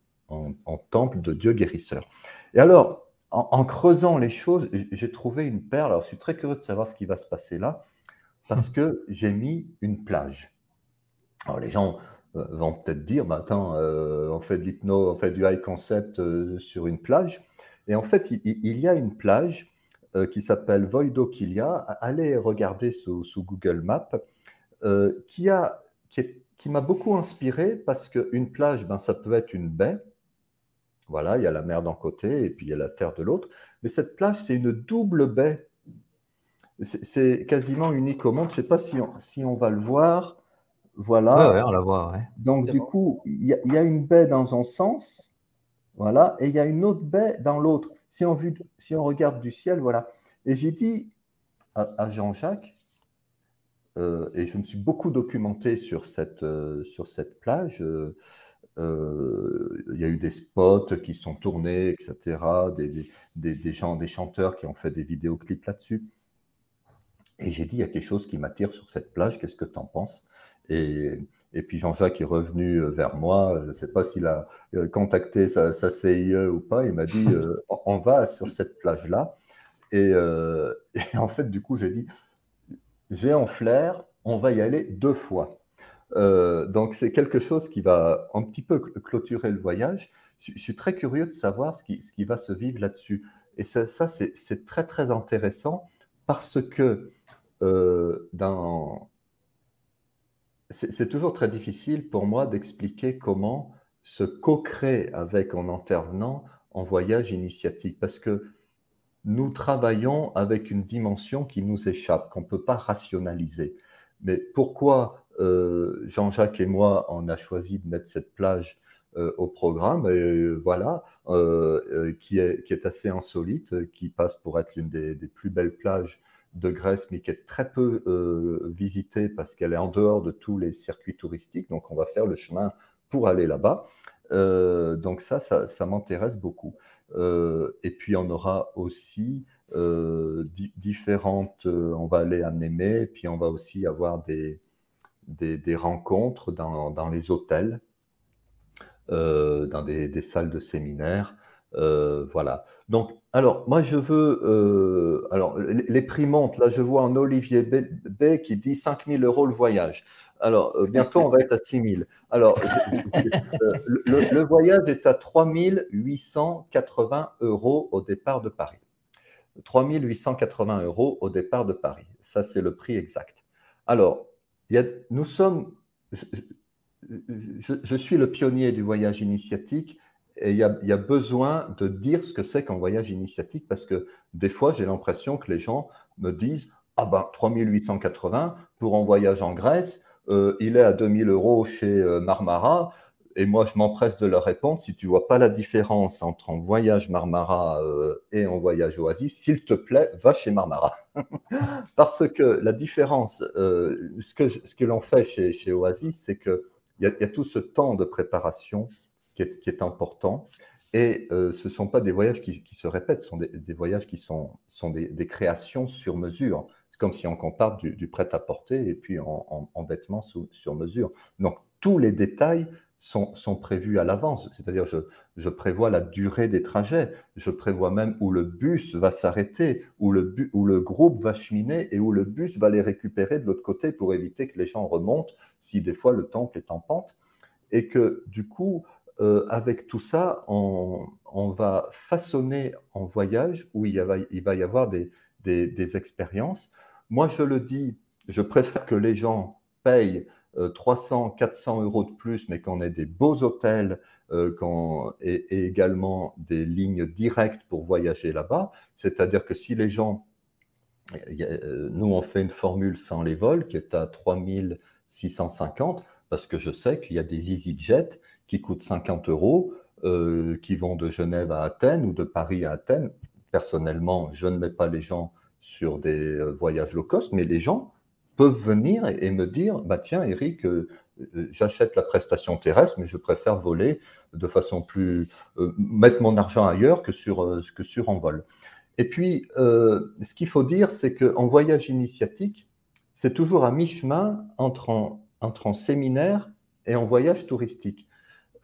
temple de Dieu guérisseur. Et alors, en, creusant les choses, j'ai trouvé une perle. Alors, je suis très curieux de savoir ce qui va se passer là, parce que j'ai mis une plage. Alors, les gens euh, vont peut-être dire, bah, attends, euh, on fait de l'hypno, on fait du high concept euh, sur une plage. Et en fait, il, y a une plage qui s'appelle Voidokilia. Allez regarder sous, Google Maps, qui a, qui, m'a beaucoup inspiré parce qu'une plage, ben, ça peut être une baie, voilà, il y a la mer d'un côté et puis il y a la terre de l'autre. Mais cette plage, c'est une double baie. C'est quasiment unique au monde. Je ne sais pas si on, si on, va le voir. Voilà. on la voit. Donc, du coup, il y, a une baie dans un sens. Voilà. Et il y a une autre baie dans l'autre. Si on, si on regarde du ciel, voilà. Et j'ai dit à, Jean-Jacques, euh, et je me suis beaucoup documenté sur cette, euh, sur cette plage. Euh, il y a eu des spots qui sont tournés, etc., des, des, des, gens, des chanteurs qui ont fait des vidéoclips là-dessus. Et j'ai dit, il y a quelque chose qui m'attire sur cette plage, qu'est-ce que tu en penses? Et, et, puis Jean-Jacques est revenu euh, vers moi, je ne sais pas s'il a euh, contacté sa, CIE ou pas, il m'a dit, on va sur cette plage-là. Et, et, en fait, du coup, j'ai dit, j'ai en flair, on va y aller deux fois. Euh, donc c'est quelque chose qui va un petit peu clôturer le voyage. Je, suis très curieux de savoir ce qui, va se vivre là-dessus. Et ça, c'est très très intéressant parce que euh, c'est toujours très difficile pour moi d'expliquer comment se co-créer avec un intervenant en voyage initiatique parce que nous travaillons avec une dimension qui nous échappe, qu'on ne peut pas rationaliser. Mais pourquoi Jean-Jacques et moi, on a choisi de mettre cette plage euh, au programme, et euh, voilà, qui, est, assez insolite, qui passe pour être l'une des, plus belles plages de Grèce, mais qui est très peu visitée parce qu'elle est en dehors de tous les circuits touristiques. Donc, on va faire le chemin pour aller là-bas. donc ça, ça, m'intéresse beaucoup. et puis, on aura aussi différentes, on va aller à Némé, puis on va aussi avoir des, des, rencontres dans, les hôtels, euh, dans des, salles de séminaire. Euh, voilà. Donc, alors, moi, je veux. Euh, alors, les, prix montent. Là, je vois un Olivier B, qui dit 5 000 euros le voyage. Alors, bientôt, on va être à 6 000. Alors, le, le, voyage est à 3 880 euros au départ de Paris. 3 880 euros au départ de Paris. Ça, c'est le prix exact. Alors, nous sommes, je, suis le pionnier du voyage initiatique et il y, a, besoin de dire ce que c'est qu'un voyage initiatique parce que des fois, j'ai l'impression que les gens me disent Ah ben, 3880 pour un voyage en Grèce, euh, il est à 2000 euros chez euh, Marmara. Et moi, je m'empresse de leur répondre, si tu vois pas la différence entre un voyage Marmara euh, et un voyage Oasis, s'il te plaît, va chez Marmara. Parce que la différence, euh, ce que, ce que l'on fait chez, chez Oasis, c'est qu'il y, a, y a tout ce temps de préparation qui est, important. Et euh, ce ne sont pas des voyages qui, qui, se répètent, ce sont des, voyages qui sont, sont des, créations sur mesure. C'est comme si on compare du, prêt-à-porter et puis en, en, en vêtements sur mesure. Donc, tous les détails sont, sont prévus à l'avance. C'est-à-dire, je, je, prévois la durée des trajets, je prévois même où le bus va s'arrêter, où le, où le groupe va cheminer et où le bus va les récupérer de l'autre côté pour éviter que les gens remontent si des fois le temple est en pente. Et que du coup, euh, avec tout ça, on, on, va façonner en voyage où il, va, il va y avoir des, des, des expériences. Moi, je le dis, je préfère que les gens payent 300, 400 euros de plus, mais qu'on ait des beaux hôtels et, également des lignes directes pour voyager là-bas. C'est-à-dire que si les gens, nous on fait une formule sans les vols qui est à 3650, parce que je sais qu'il y a des EasyJet qui coûtent 50 euros, qui vont de Genève à Athènes ou de Paris à Athènes. Personnellement, je ne mets pas les gens sur des euh, voyages low cost, mais les gens peuvent venir et, me dire bah tiens Eric euh, euh, j'achète la prestation terrestre mais je préfère voler de façon plus mettre mon argent ailleurs que sur que sur en vol. Et puis ce qu'il faut dire c'est qu'en voyage initiatique c'est toujours à mi chemin entre en, entre en séminaire et en voyage touristique.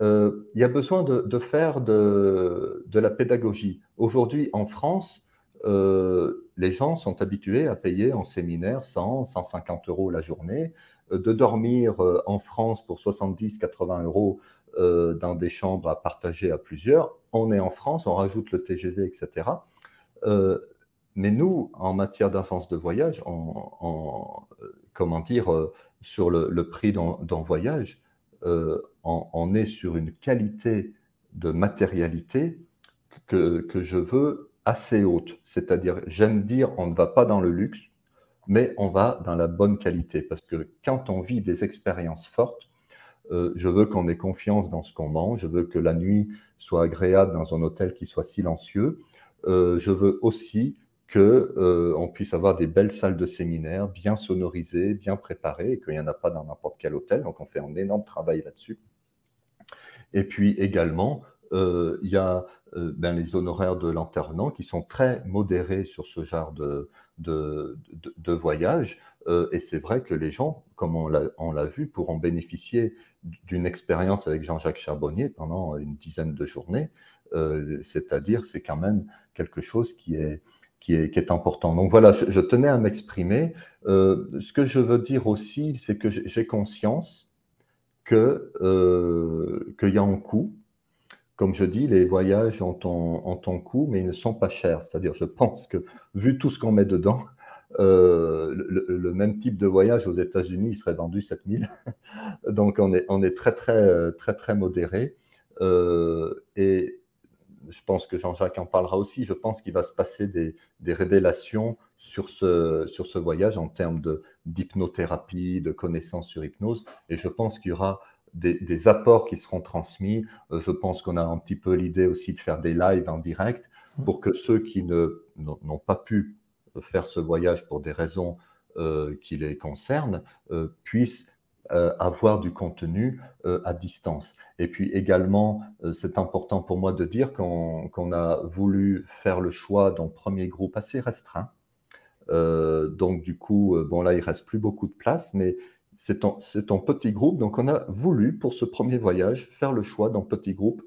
Il y a besoin de, de faire de, de, la pédagogie. Aujourd'hui en France euh, les gens sont habitués à payer en séminaire 100, 150 euros la journée, euh, de dormir euh, en France pour 70, 80 euros dans des chambres à partager à plusieurs. On est en France, on rajoute le TGV, etc. mais nous, en matière d'avance de voyage, en, comment dire, sur le, prix d'un voyage, on, est sur une qualité de matérialité que je veux assez haute. C'est-à-dire, j'aime dire, on ne va pas dans le luxe, mais on va dans la bonne qualité. Parce que quand on vit des expériences fortes, euh, je veux qu'on ait confiance dans ce qu'on mange, je veux que la nuit soit agréable dans un hôtel qui soit silencieux. Euh, je veux aussi que euh, puisse avoir des belles salles de séminaire, bien sonorisées, bien préparées, et qu'il n'y en a pas dans n'importe quel hôtel. Donc, on fait un énorme travail là-dessus. Et puis également, il y a euh, ben, les honoraires de l'internant qui sont très modérés sur ce genre de, de, voyage. Euh, et c'est vrai que les gens, comme on l'a vu, pourront bénéficier d'une expérience avec Jean-Jacques Charbonnier pendant une dizaine de journées. Euh, c'est-à-dire, c'est quand même quelque chose qui est, qui est, qui est important. Donc voilà, je, tenais à m'exprimer. ce que je veux dire aussi, c'est que j'ai conscience qu'il y a un coût comme je dis, les voyages ont un, coût, mais ils ne sont pas chers. C'est-à-dire, je pense que vu tout ce qu'on met dedans, euh, le, même type de voyage aux États-Unis, serait vendu 7000. Donc, on est, très, très, très, très modéré. Euh, et je pense que Jean-Jacques en parlera aussi. Je pense qu'il va se passer des, révélations sur ce, sur ce voyage en termes d'hypnothérapie, de, de connaissances sur hypnose. Et je pense qu'il y aura des, apports qui seront transmis. Euh, je pense qu'on a un petit peu l'idée aussi de faire des lives en direct pour que ceux qui n'ont pas pu faire ce voyage pour des raisons euh, qui les concernent euh, puissent avoir du contenu à distance. Et puis également, c'est important pour moi de dire qu'on a voulu faire le choix d'un premier groupe assez restreint. donc du coup, bon là, il reste plus beaucoup de place, mais c'est en, petit groupe. Donc, on a voulu, pour ce premier voyage, faire le choix d'un petit groupe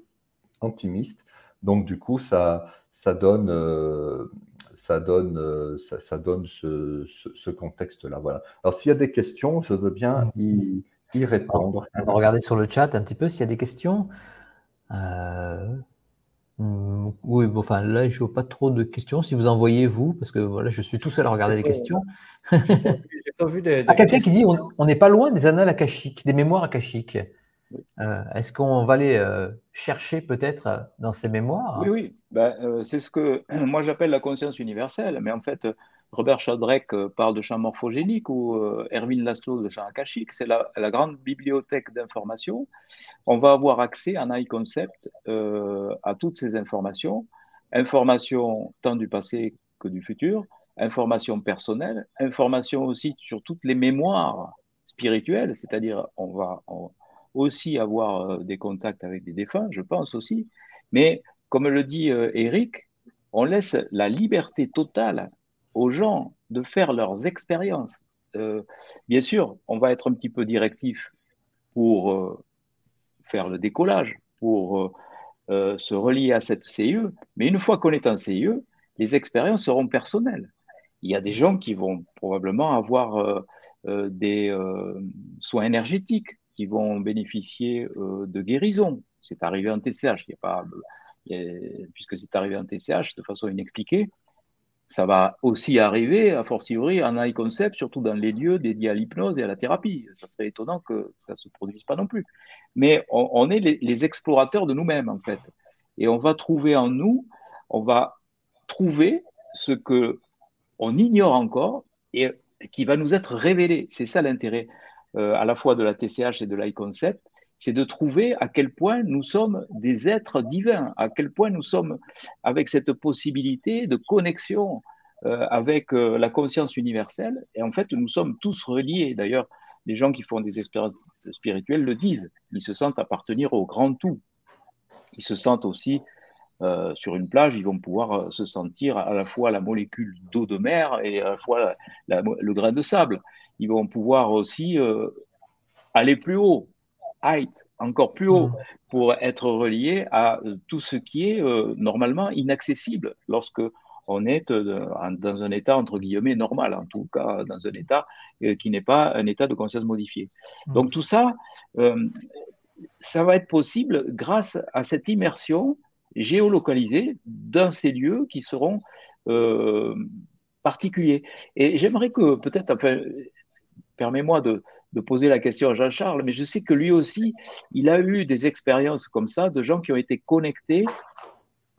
intimiste. Donc, du coup, ça, donne, euh, ça donne, euh, ça, donne ce, contexte-là. Voilà. Alors, s'il y a des questions, je veux bien y, répondre. On va regarder sur le chat un petit peu s'il y a des questions. Euh, Mmh, oui, bon, enfin là, je vois pas trop de questions. Si vous envoyez vous, parce que voilà, je suis tout seul à regarder les questions. J'ai pas vu de, ah, quelqu'un qui dit on n'est pas loin des annales akashiques, des mémoires akashiques. Euh, est-ce qu'on va aller euh, chercher peut-être euh, dans ces mémoires? Oui, oui. Ben, c'est ce que moi j'appelle la conscience universelle. Mais en fait, Robert Shadrach euh, parle de champ morphogénique ou euh, Erwin Laszlo de champ akashique. C'est la, grande bibliothèque d'informations. On va avoir accès en iConcept euh, à toutes ces informations, informations tant du passé que du futur, informations personnelles, informations aussi sur toutes les mémoires spirituelles, c'est-à-dire on va aussi avoir des contacts avec des défunts, je pense aussi. Mais comme le dit Eric, on laisse la liberté totale aux gens de faire leurs expériences. Euh, bien sûr, on va être un petit peu directif pour euh, faire le décollage, pour euh, se relier à cette CIE, mais une fois qu'on est en CIE, les expériences seront personnelles. Il y a des gens qui vont probablement avoir des soins énergétiques, qui vont bénéficier de guérison. C'est arrivé en TCH, puisque c'est arrivé en TCH de façon inexpliquée, ça va aussi arriver, a fortiori, en high concept, surtout dans les lieux dédiés à l'hypnose et à la thérapie. Ça serait étonnant que ça ne se produise pas non plus. Mais on, est les, explorateurs de nous-mêmes, en fait. Et on va trouver en nous, on va trouver ce que on ignore encore et qui va nous être révélé. C'est ça l'intérêt euh, à la fois de la TCH et de l'high concept, c'est de trouver à quel point nous sommes des êtres divins, à quel point nous sommes avec cette possibilité de connexion euh, avec euh, la conscience universelle. Et en fait, nous sommes tous reliés. D'ailleurs, les gens qui font des expériences spirituelles le disent. Ils se sentent appartenir au grand tout. Ils se sentent aussi euh, sur une plage, ils vont pouvoir se sentir à la fois la molécule d'eau de mer et à la fois le grain de sable. Ils vont pouvoir aussi aller plus haut, height, encore plus haut, mm. pour être relié à euh, tout ce qui est euh, normalement inaccessible lorsque on est euh, dans un état entre guillemets normal, en tout cas dans un état qui n'est pas un état de conscience modifié. Mm. Donc tout ça, ça va être possible grâce à cette immersion géolocalisée dans ces lieux qui seront particuliers. Et j'aimerais que peut-être, enfin, permets-moi de, de poser la question à Jean-Charles, mais je sais que lui aussi, il a eu des expériences comme ça de gens qui ont été connectés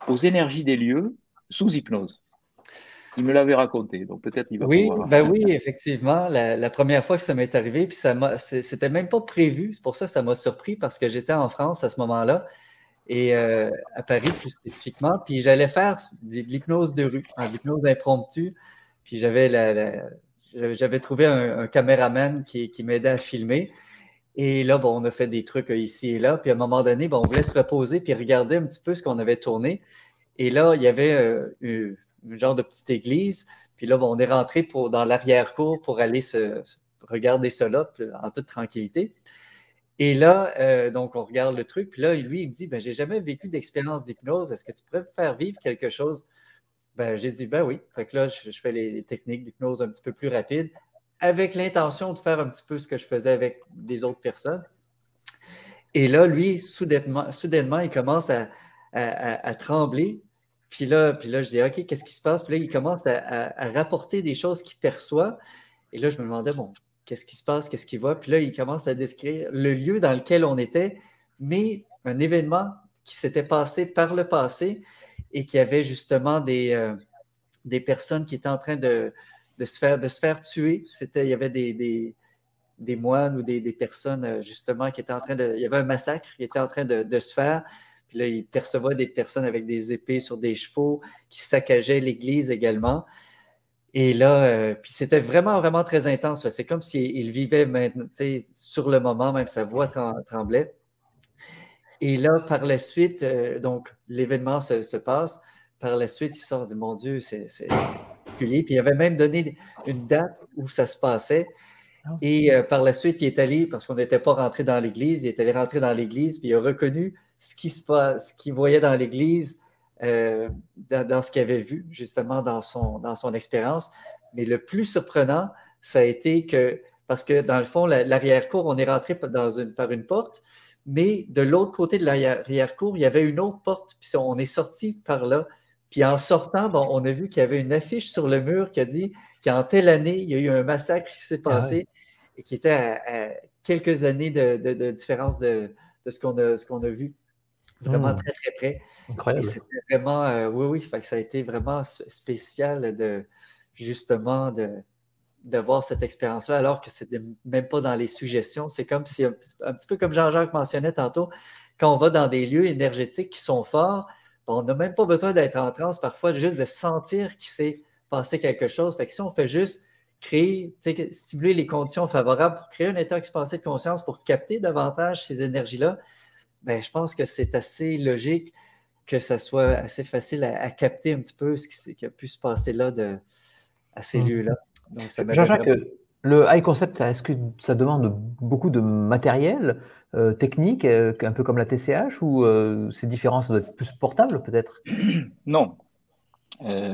aux énergies des lieux sous hypnose. Il me l'avait raconté, donc peut-être il va oui, Ben oui, effectivement, la, première fois que ça m'est arrivé, puis ça c'était même pas prévu, c'est pour ça que ça m'a surpris parce que j'étais en France à ce moment-là et euh, à Paris plus spécifiquement, puis j'allais faire de l'hypnose de rue, de l'hypnose impromptue, puis j'avais la j'avais trouvé un, caméraman qui, m'aidait à filmer. Et là, bon, on a fait des trucs ici et là. Puis à un moment donné, on voulait se reposer puis regarder un petit peu ce qu'on avait tourné. Et là, il y avait euh, une, genre de petite église. Puis là, bon, on est rentré dans l'arrière-cour pour aller se, regarder cela en toute tranquillité. Et là, euh, donc, on regarde le truc. Puis là, lui, il me dit, ben, j'ai jamais vécu d'expérience d'hypnose. Est-ce que tu pourrais faire vivre quelque chose? Ben, j'ai dit, ben oui. Fait que là, je, fais les, techniques d'hypnose un petit peu plus rapides avec l'intention de faire un petit peu ce que je faisais avec des autres personnes. Et là, lui, soudainement, soudainement il commence à, trembler. Puis là, puis là, je dis, OK, qu'est-ce qui se passe? Puis là, il commence à, rapporter des choses qu'il perçoit. Et là, je me demandais, bon, qu'est-ce qui se passe? Qu'est-ce qu'il voit? Puis là, il commence à décrire le lieu dans lequel on était, mais un événement qui s'était passé par le passé et qu'il y avait justement des, euh, personnes qui étaient en train de, se, faire, tuer. C'était, il y avait des, moines ou des, personnes euh, justement qui étaient en train de... Il y avait un massacre qui était en train de, de se faire. Puis là, il percevait des personnes avec des épées sur des chevaux qui saccageaient l'église également. Et là, euh, puis c'était vraiment, vraiment très intense. C'est comme s'il vivait maintenant, sur le moment, même sa voix tremblait. Et là, par la suite, euh, donc l'événement se, passe. Par la suite, il sort, dit Mon Dieu, c'est particulier. Puis il avait même donné une date où ça se passait. Ah. Et euh, par la suite, il est allé, parce qu'on n'était pas rentré dans l'église, il est allé rentrer dans l'église, puis il a reconnu ce qui se passe, ce qu'il voyait dans l'église, euh, dans, ce qu'il avait vu, justement, dans son, dans son expérience. Mais le plus surprenant, ça a été que, parce que dans le fond, l'arrière-cour, on est rentré dans une, par une porte, mais de l'autre côté de l'arrière-cour, il y avait une autre porte, puis on est sorti par là. Puis en sortant, bon, on a vu qu'il y avait une affiche sur le mur qui a dit qu'en telle année, il y a eu un massacre qui s'est ah passé et qui était à, quelques années de, différence de, ce qu'on a, a, vu. Vraiment hmm. très, très près. Incroyable. Et c'était vraiment, euh, oui, oui, ça a été vraiment spécial de justement de, d'avoir cette expérience-là, alors que c'est même pas dans les suggestions. C'est comme si, un, petit peu comme Jean-Jacques mentionnait tantôt, quand on va dans des lieux énergétiques qui sont forts, ben, on n'a même pas besoin d'être en transe, parfois juste de sentir qu'il s'est passé quelque chose. Fait que si on fait juste créer, stimuler les conditions favorables pour créer un état expansé de conscience, pour capter davantage ces énergies-là, ben, je pense que c'est assez logique que ça soit assez facile à, capter un petit peu ce qui, a pu se passer là de, à ces mmh. lieux-là. Jean-Jacques, le high concept, est-ce que ça demande beaucoup de matériel euh, technique, euh, un peu comme la TCH, ou euh, c'est différent, ça doit être plus portable peut-être? Non.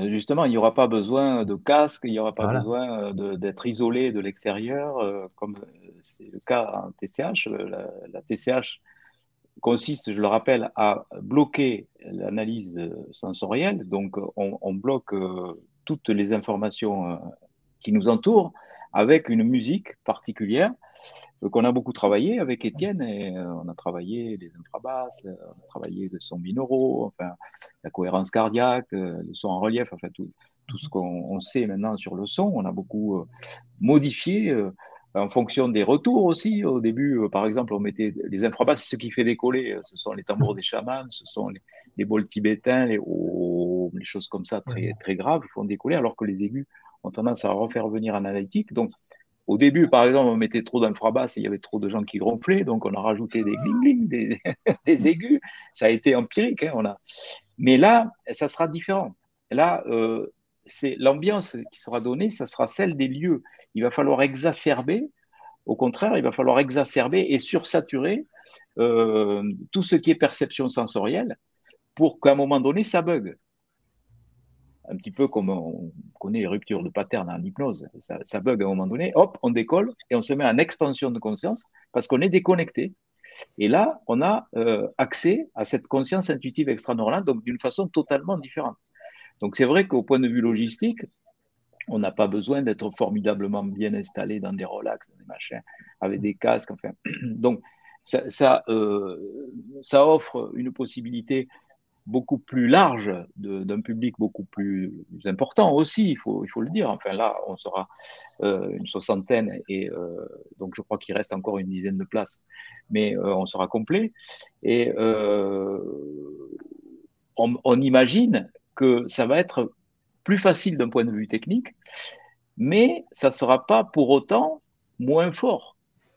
justement, il n'y aura pas besoin de casque, il n'y aura pas besoin d'être isolé de l'extérieur, comme c'est le cas en TCH. La, TCH consiste, je le rappelle, à bloquer l'analyse sensorielle. Donc, on bloque toutes les informations qui nous entourent avec une musique particulière qu'on a beaucoup travaillé avec Étienne et on a travaillé les infrabasses, on a travaillé le son binauraux, enfin la cohérence cardiaque, le son en relief, enfin tout, tout ce qu'on sait maintenant sur le son. On a beaucoup modifié en fonction des retours aussi. Au début, euh, par exemple, on mettait les infrabasses, ce qui fait décoller, euh, ce sont les tambours des chamans, ce sont les, les bols tibétains, les, oh, les choses comme ça très, très graves font décoller, alors que les aigus ont tendance à refaire venir en analytique. Donc, au début, par exemple, on mettait trop d'infrabasses et il y avait trop de gens qui ronflaient, donc on a rajouté des gling des, aigus. Ça a été empirique. Hein. Mais là, ça sera différent. Là, euh, c'est l'ambiance qui sera donnée, ça sera celle des lieux. Il va falloir exacerber, au contraire, il va falloir exacerber et sursaturer euh, tout ce qui est perception sensorielle pour qu'à un moment donné, ça bug. Un petit peu comme on connaît les ruptures de pattern en hypnose, ça, bug à un moment donné, hop, on décolle et on se met en expansion de conscience parce qu'on est déconnecté. Et là, on a euh, accès à cette conscience intuitive extra-normale, donc d'une façon totalement différente. Donc c'est vrai qu'au point de vue logistique, on n'a pas besoin d'être formidablement bien installé dans des relax, dans des machins, avec des casques. Enfin. Donc ça, euh, ça, offre une possibilité beaucoup plus large d'un public beaucoup plus important aussi, il faut, il faut le dire. Enfin là, on sera euh, une soixantaine et euh, donc je crois qu'il reste encore une dizaine de places, mais on sera complet. Et on, imagine que ça va être plus facile d'un point de vue technique, mais ça ne sera pas pour autant moins fort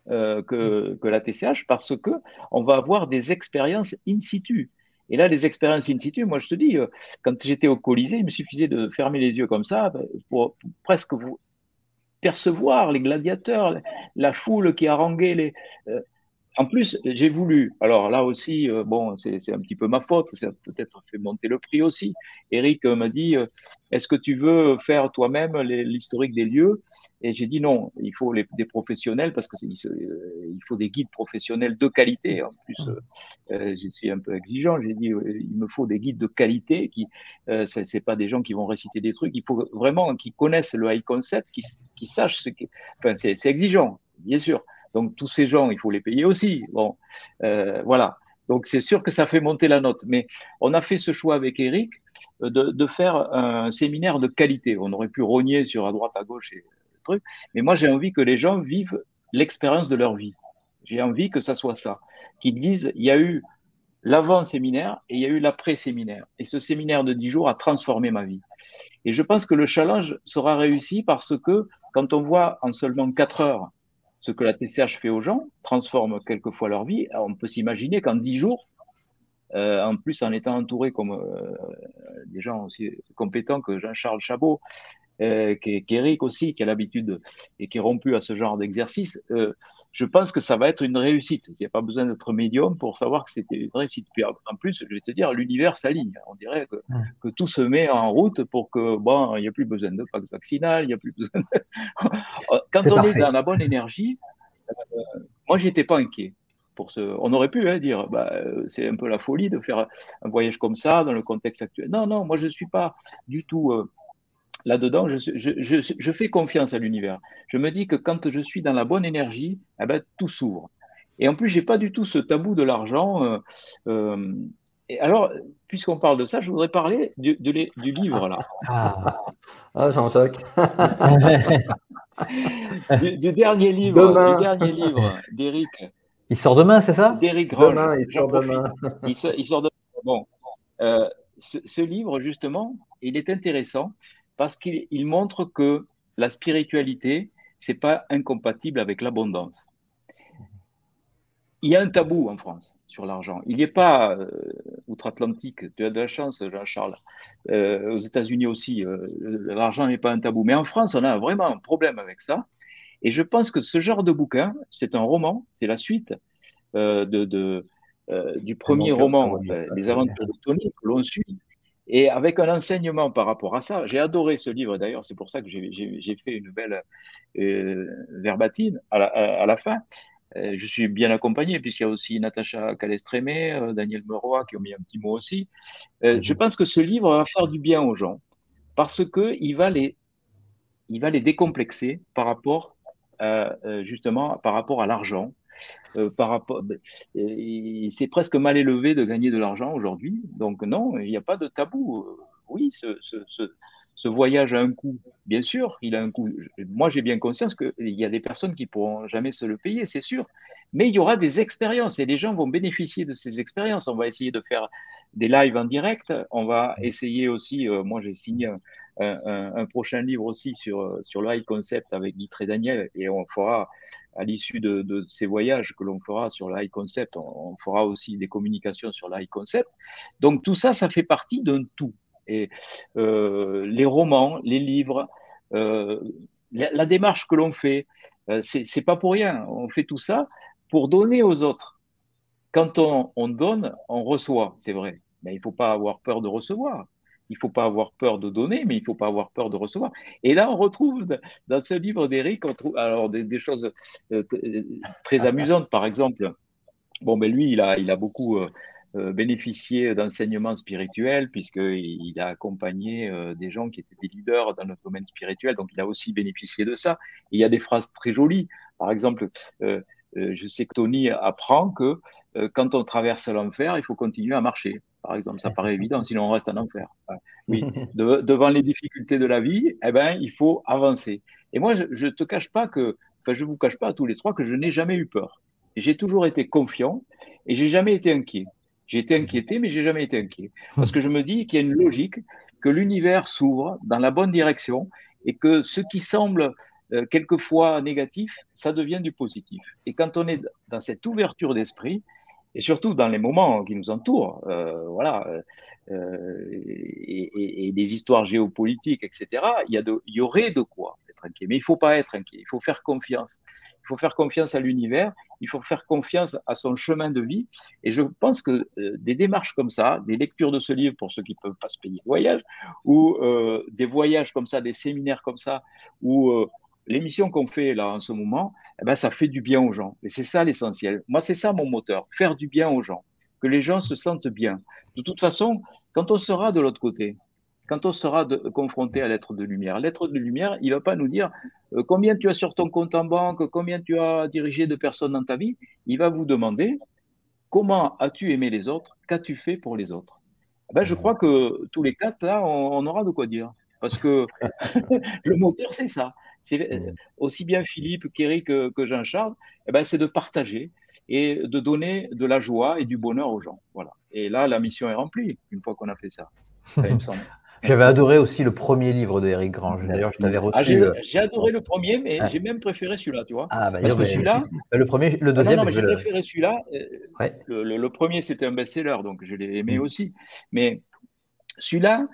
euh, que, que, la TCH parce que on va avoir des expériences in situ. Et là, les expériences in situ, moi je te dis, euh, quand j'étais au Colisée, il me suffisait de fermer les yeux comme ça ben, pour, presque vous percevoir les gladiateurs, la foule qui haranguait les. Euh, en plus, j'ai voulu, alors là aussi, euh, bon, c'est un petit peu ma faute, ça a peut-être fait monter le prix aussi. Eric euh, m'a dit, euh, est-ce que tu veux faire toi-même l'historique des lieux? Et j'ai dit non, il faut des professionnels parce que il faut des guides professionnels de qualité. En plus, je suis un peu exigeant, j'ai dit, il me faut des guides de qualité qui, c'est pas des gens qui vont réciter des trucs, il faut vraiment qu'ils connaissent le high concept, qu'ils sachent ce qui, enfin, c'est exigeant, bien sûr donc tous ces gens, il faut les payer aussi. Bon, euh, voilà. Donc c'est sûr que ça fait monter la note. Mais on a fait ce choix avec Eric euh, de, faire un séminaire de qualité. On aurait pu rogner sur à droite, à gauche et trucs. Mais moi, j'ai envie que les gens vivent l'expérience de leur vie. J'ai envie que ça soit ça. Qu'ils disent, il y a eu l'avant-séminaire et il y a eu l'après-séminaire. Et ce séminaire de 10 jours a transformé ma vie. Et je pense que le challenge sera réussi parce que quand on voit en seulement 4 heures ce que la TCH fait aux gens, transforme quelquefois leur vie. on peut s'imaginer qu'en dix jours, euh, en plus en étant entouré comme euh, des gens aussi compétents que Jean-Charles Chabot, euh, qu'Éric aussi, qui a l'habitude et qui est rompu à ce genre d'exercice, euh, je pense que ça va être une réussite. Il n'y a pas besoin d'être médium pour savoir que c'était une réussite. Puis en plus, je vais te dire, l'univers s'aligne. On dirait que, que, tout se met en route pour que, bon, il n'y a plus besoin de pax vaccinal, il n'y a plus besoin de... Quand on est dans la bonne énergie, euh, moi, j'étais pas inquiet. Pour ce... On aurait pu hein, dire, bah, euh, c'est un peu la folie de faire un voyage comme ça dans le contexte actuel. Non, non, moi, je ne suis pas du tout... Euh, là-dedans, je, fais confiance à l'univers. Je me dis que quand je suis dans la bonne énergie, eh ben, tout s'ouvre. Et en plus, j'ai pas du tout ce tabou de l'argent. Euh, euh, et alors, puisqu'on parle de ça, je voudrais parler du, du livre là. Ah, ah Jean-Jacques. du, dernier livre, du dernier livre d'Éric. Il sort demain, c'est ça? D'Éric Demain, il sort demain. il, sort, demain. Bon, euh, ce, ce, livre justement, il est intéressant parce qu'il montre que la spiritualité, c'est pas incompatible avec l'abondance. Il y a un tabou en France sur l'argent. Il n'y est pas euh, outre-Atlantique. Tu as de la chance, Jean-Charles. Euh, aux États-Unis aussi, euh, l'argent n'est pas un tabou. Mais en France, on a vraiment un problème avec ça. Et je pense que ce genre de bouquin, c'est un roman, c'est la suite de, du premier roman, Les Aventures de Tony, que l'on suit et avec un enseignement par rapport à ça, j'ai adoré ce livre d'ailleurs, c'est pour ça que j'ai fait une belle euh, verbatine à la, à la fin. Euh, je suis bien accompagné puisqu'il y a aussi Natacha Calestrémé, euh, Daniel Meroy qui ont mis un petit mot aussi. Euh, je mhm. pense que ce livre va faire du bien aux gens parce qu'il va, les, il va les décomplexer par rapport, euh, justement, par rapport à l'argent. Euh, par rapport, ben, c'est presque mal élevé de gagner de l'argent aujourd'hui. Donc non, il n'y a pas de tabou. Oui, ce, ce, ce voyage a un coût, bien sûr, il a un coût. Moi, j'ai bien conscience qu'il y a des personnes qui pourront jamais se le payer, c'est sûr. Mais il y aura des expériences et les gens vont bénéficier de ces expériences. On va essayer de faire des lives en direct. On va essayer aussi, euh, moi j'ai signé un, prochain livre aussi sur, sur le high concept avec Guy Daniel et on fera, à l'issue de, ces voyages que l'on fera sur le concept, on, fera aussi des communications sur le concept. Donc tout ça, ça fait partie d'un tout. Et euh, les romans, les livres, euh, la, démarche que l'on fait, euh, c'est pas pour rien. On fait tout ça pour donner aux autres. Quand on donne, on reçoit, c'est vrai. Mais il ne faut pas avoir peur de recevoir. Il ne faut pas avoir peur de donner, mais il ne faut pas avoir peur de recevoir. Et là, on retrouve dans ce livre d'Éric, on trouve alors des, des choses très amusantes. Par exemple, bon, ben lui, il a, il a beaucoup euh, bénéficié d'enseignements spirituels puisqu'il a accompagné euh, des gens qui étaient des leaders dans le domaine spirituel, donc il a aussi bénéficié de ça. il y a des phrases très jolies. Par exemple, euh, je sais que Tony apprend que quand on traverse l'enfer, il faut continuer à marcher. Par exemple, ça paraît évident, sinon on reste en enfer. Oui, devant les difficultés de la vie, eh ben, il faut avancer. Et moi, je ne te cache pas que, enfin, je vous cache pas à tous les trois que je n'ai jamais eu peur. J'ai toujours été confiant et j'ai jamais été inquiet. J'ai été inquiété, mais j'ai jamais été inquiet. Parce que je me dis qu'il y a une logique, que l'univers s'ouvre dans la bonne direction et que ce qui semble euh, quelquefois négatif, ça devient du positif. Et quand on est dans cette ouverture d'esprit, et surtout dans les moments qui nous entourent, euh, voilà, euh, et, et, des histoires géopolitiques, etc., il y, a il y aurait de quoi être inquiet. Mais il ne faut pas être inquiet, il faut faire confiance. Il faut faire confiance à l'univers, il faut faire confiance à son chemin de vie. Et je pense que euh, des démarches comme ça, des lectures de ce livre pour ceux qui ne peuvent pas se payer le voyage, ou euh, des voyages comme ça, des séminaires comme ça, ou euh, l'émission qu'on fait là en ce moment, eh ben, ça fait du bien aux gens. Et c'est ça l'essentiel. Moi, c'est ça mon moteur, faire du bien aux gens, que les gens se sentent bien. De toute façon, quand on sera de l'autre côté, quand on sera confronté à l'être de lumière. L'être de lumière, il ne va pas nous dire euh, combien tu as sur ton compte en banque, combien tu as dirigé de personnes dans ta vie. Il va vous demander comment as-tu aimé les autres, qu'as-tu fait pour les autres? Eh ben, je crois que tous les quatre, là, on, aura de quoi dire. Parce que le moteur, c'est ça. C'est aussi bien Philippe qu'Éric que, que Jean-Charles, eh ben, c'est de partager et de donner de la joie et du bonheur aux gens. Voilà. Et là, la mission est remplie une fois qu'on a fait ça. J'avais adoré aussi le premier livre de Eric Grange. D'ailleurs, je t'avais reçu. Ah, j'ai adoré le premier, mais j'ai même préféré celui-là, tu vois. Ah, bah, Parce que celui-là. Le premier, le deuxième. non, non, j'ai préféré celui-là. Euh, le, premier, c'était un best-seller, donc je l'ai aimé mm. aussi. Mais celui-là,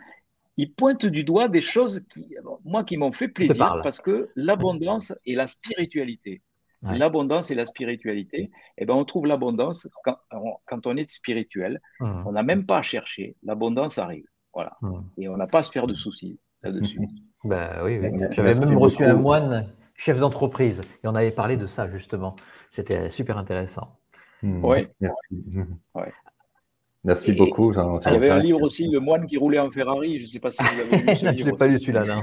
il pointe du doigt des choses qui, moi, qui m'ont fait plaisir, parce que l'abondance et la spiritualité. L'abondance et la spiritualité, eh ben, on trouve l'abondance quand, quand, on est spirituel. Mm. On n'a même pas à chercher, l'abondance arrive. Voilà. Hmm. Et on n'a pas à se faire de soucis là-dessus. Ben oui, J'avais même reçu un moine chef d'entreprise et on avait parlé de ça justement. C'était super intéressant. Hmm. Oui. Merci. Merci beaucoup. il y avait un livre aussi, Le moine qui roulait en Ferrari. Je ne sais pas si vous avez lu ce livre. Je n'ai pas lu celui-là,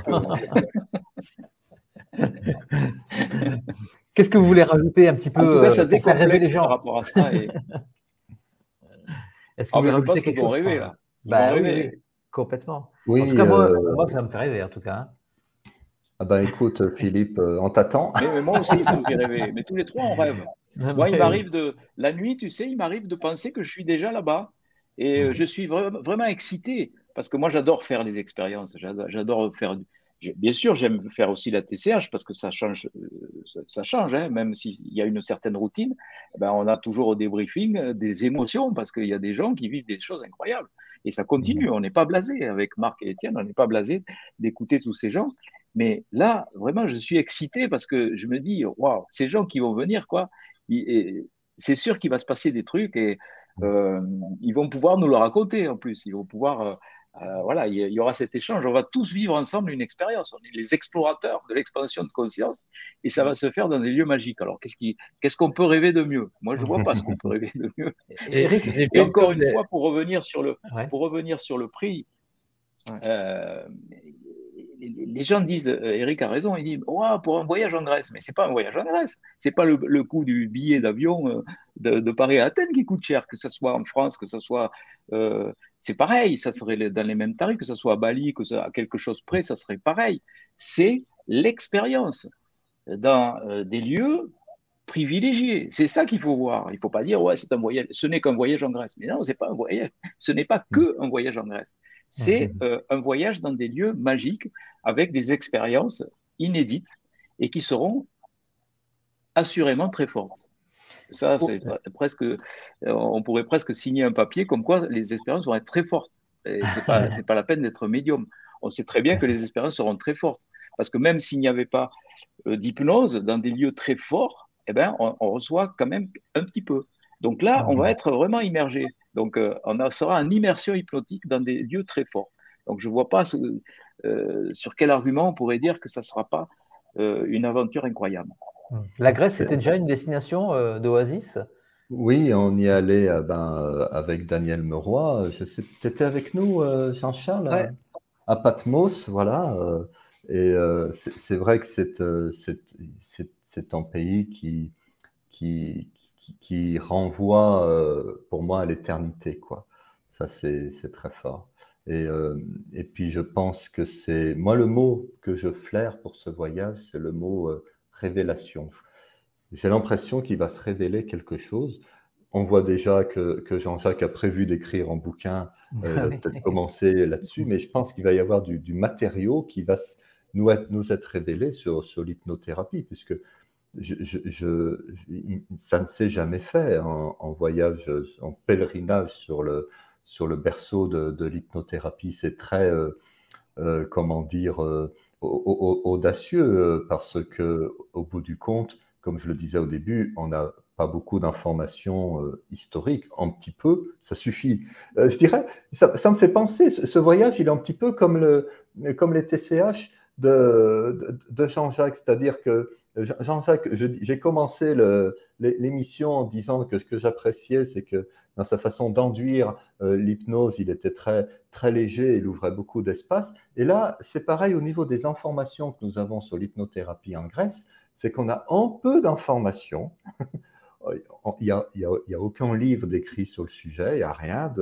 Qu'est-ce que vous voulez rajouter un petit peu En tout cas, ça euh, faire rêver les gens par rapport à ça. Et... Est-ce que ah, vous voulez rajouter quelque chose rêver, là. Bah, oui. Complètement. en tout cas, euh, moi, ça me fait rêver, en tout cas. Hein. Ah ben écoute, Philippe, euh, on t'attend. Mais, moi aussi, ça me fait rêver. Mais tous les trois, on rêve. Moi, il m'arrive de. La nuit, tu sais, il m'arrive de penser que je suis déjà là-bas. Et euh, je suis vraiment excité. Parce que moi, j'adore faire les expériences. J'adore faire. Bien sûr, j'aime faire aussi la TCH parce que ça change, ça, change, hein. même s'il y a une certaine routine. Eh ben, on a toujours au débriefing des émotions parce qu'il y a des gens qui vivent des choses incroyables. Et ça continue. Mhm. On n'est pas blasé avec Marc et Étienne, on n'est pas blasé d'écouter tous ces gens. Mais là, vraiment, je suis excité parce que je me dis, waouh, ces gens qui vont venir, quoi, c'est sûr qu'il va se passer des trucs et euh, ils vont pouvoir nous le raconter en plus. Ils vont pouvoir euh, euh, voilà, il y, aura cet échange. On va tous vivre ensemble une expérience. On est les explorateurs de l'expansion de conscience et ça va se faire dans des lieux magiques. Alors, qu'est-ce qu'on peut rêver de mieux? Moi, je ne vois pas ce qu'on peut rêver de mieux. Et, encore une fois, pour revenir sur le, pour revenir sur le prix, Euh, les gens disent, euh, Eric a raison, il dit, oh, pour un voyage en Grèce, mais c'est pas un voyage en Grèce, c'est pas le, coût du billet d'avion euh, de, Paris à Athènes qui coûte cher, que ce soit en France, que ce soit, c'est pareil, ça serait dans les mêmes tarifs, que ce soit à Bali, que soit à quelque chose près, ça serait pareil. C'est l'expérience. Dans des lieux privilégié. C'est ça qu'il faut voir. Il ne faut pas dire, ouais, c'est un voyage, ce n'est qu'un voyage en Grèce. Mais non, c'est pas un voyage. Ce n'est pas que un voyage en Grèce. C'est mhm. euh, un voyage dans des lieux magiques avec des expériences inédites et qui seront assurément très fortes. Ça, c'est presque, euh, on pourrait presque signer un papier comme quoi les expériences vont être très fortes. Pas, c'est pas la peine d'être médium. On sait très bien que les expériences seront très fortes. Parce que même s'il n'y avait pas euh, d'hypnose dans des lieux très forts, eh ben, on, reçoit quand même un petit peu. Donc là, on va être vraiment immergé. Donc, euh, on sera en immersion hypnotique dans des lieux très forts. Donc, je ne vois pas euh, sur quel argument on pourrait dire que ça ne sera pas euh, une aventure incroyable. La Grèce, c'était déjà une destination d'oasis? Oui, on y allait ben, avec Daniel Meroy. Tu étais avec nous, Jean-Charles, à Patmos, voilà. et c'est vrai que c'est c'est un pays qui, qui, qui, renvoie euh, pour moi à l'éternité. quoi. Ça, c'est très fort. Et, euh, et, puis, je pense que c'est. Moi, le mot que je flaire pour ce voyage, c'est le mot euh, révélation. J'ai l'impression qu'il va se révéler quelque chose. On voit déjà que, que Jean-Jacques a prévu d'écrire un bouquin, ah peut-être commencer là-dessus, mais je pense qu'il va y avoir du, du matériau qui va nous être, nous être révélé sur, sur l'hypnothérapie, puisque ça ne s'est jamais fait en, voyage, en pèlerinage sur le, sur le berceau de, l'hypnothérapie. C'est très, euh, euh, comment dire, euh, audacieux parce que, au bout du compte, comme je le disais au début, on n'a pas beaucoup d'informations historiques, un petit peu, ça suffit. je dirais, ça, me fait penser, ce, voyage, il est un petit peu comme, le, comme les TCH de, Jean-Jacques, c'est-à-dire que Jean-Jacques, j'ai commencé l'émission en disant que ce que j'appréciais, c'est que dans sa façon d'enduire euh, l'hypnose, il était très, très léger, il ouvrait beaucoup d'espace. Et là, c'est pareil au niveau des informations que nous avons sur l'hypnothérapie en Grèce, c'est qu'on a un peu d'informations. il n'y a, a, aucun livre décrit sur le sujet, il n'y a rien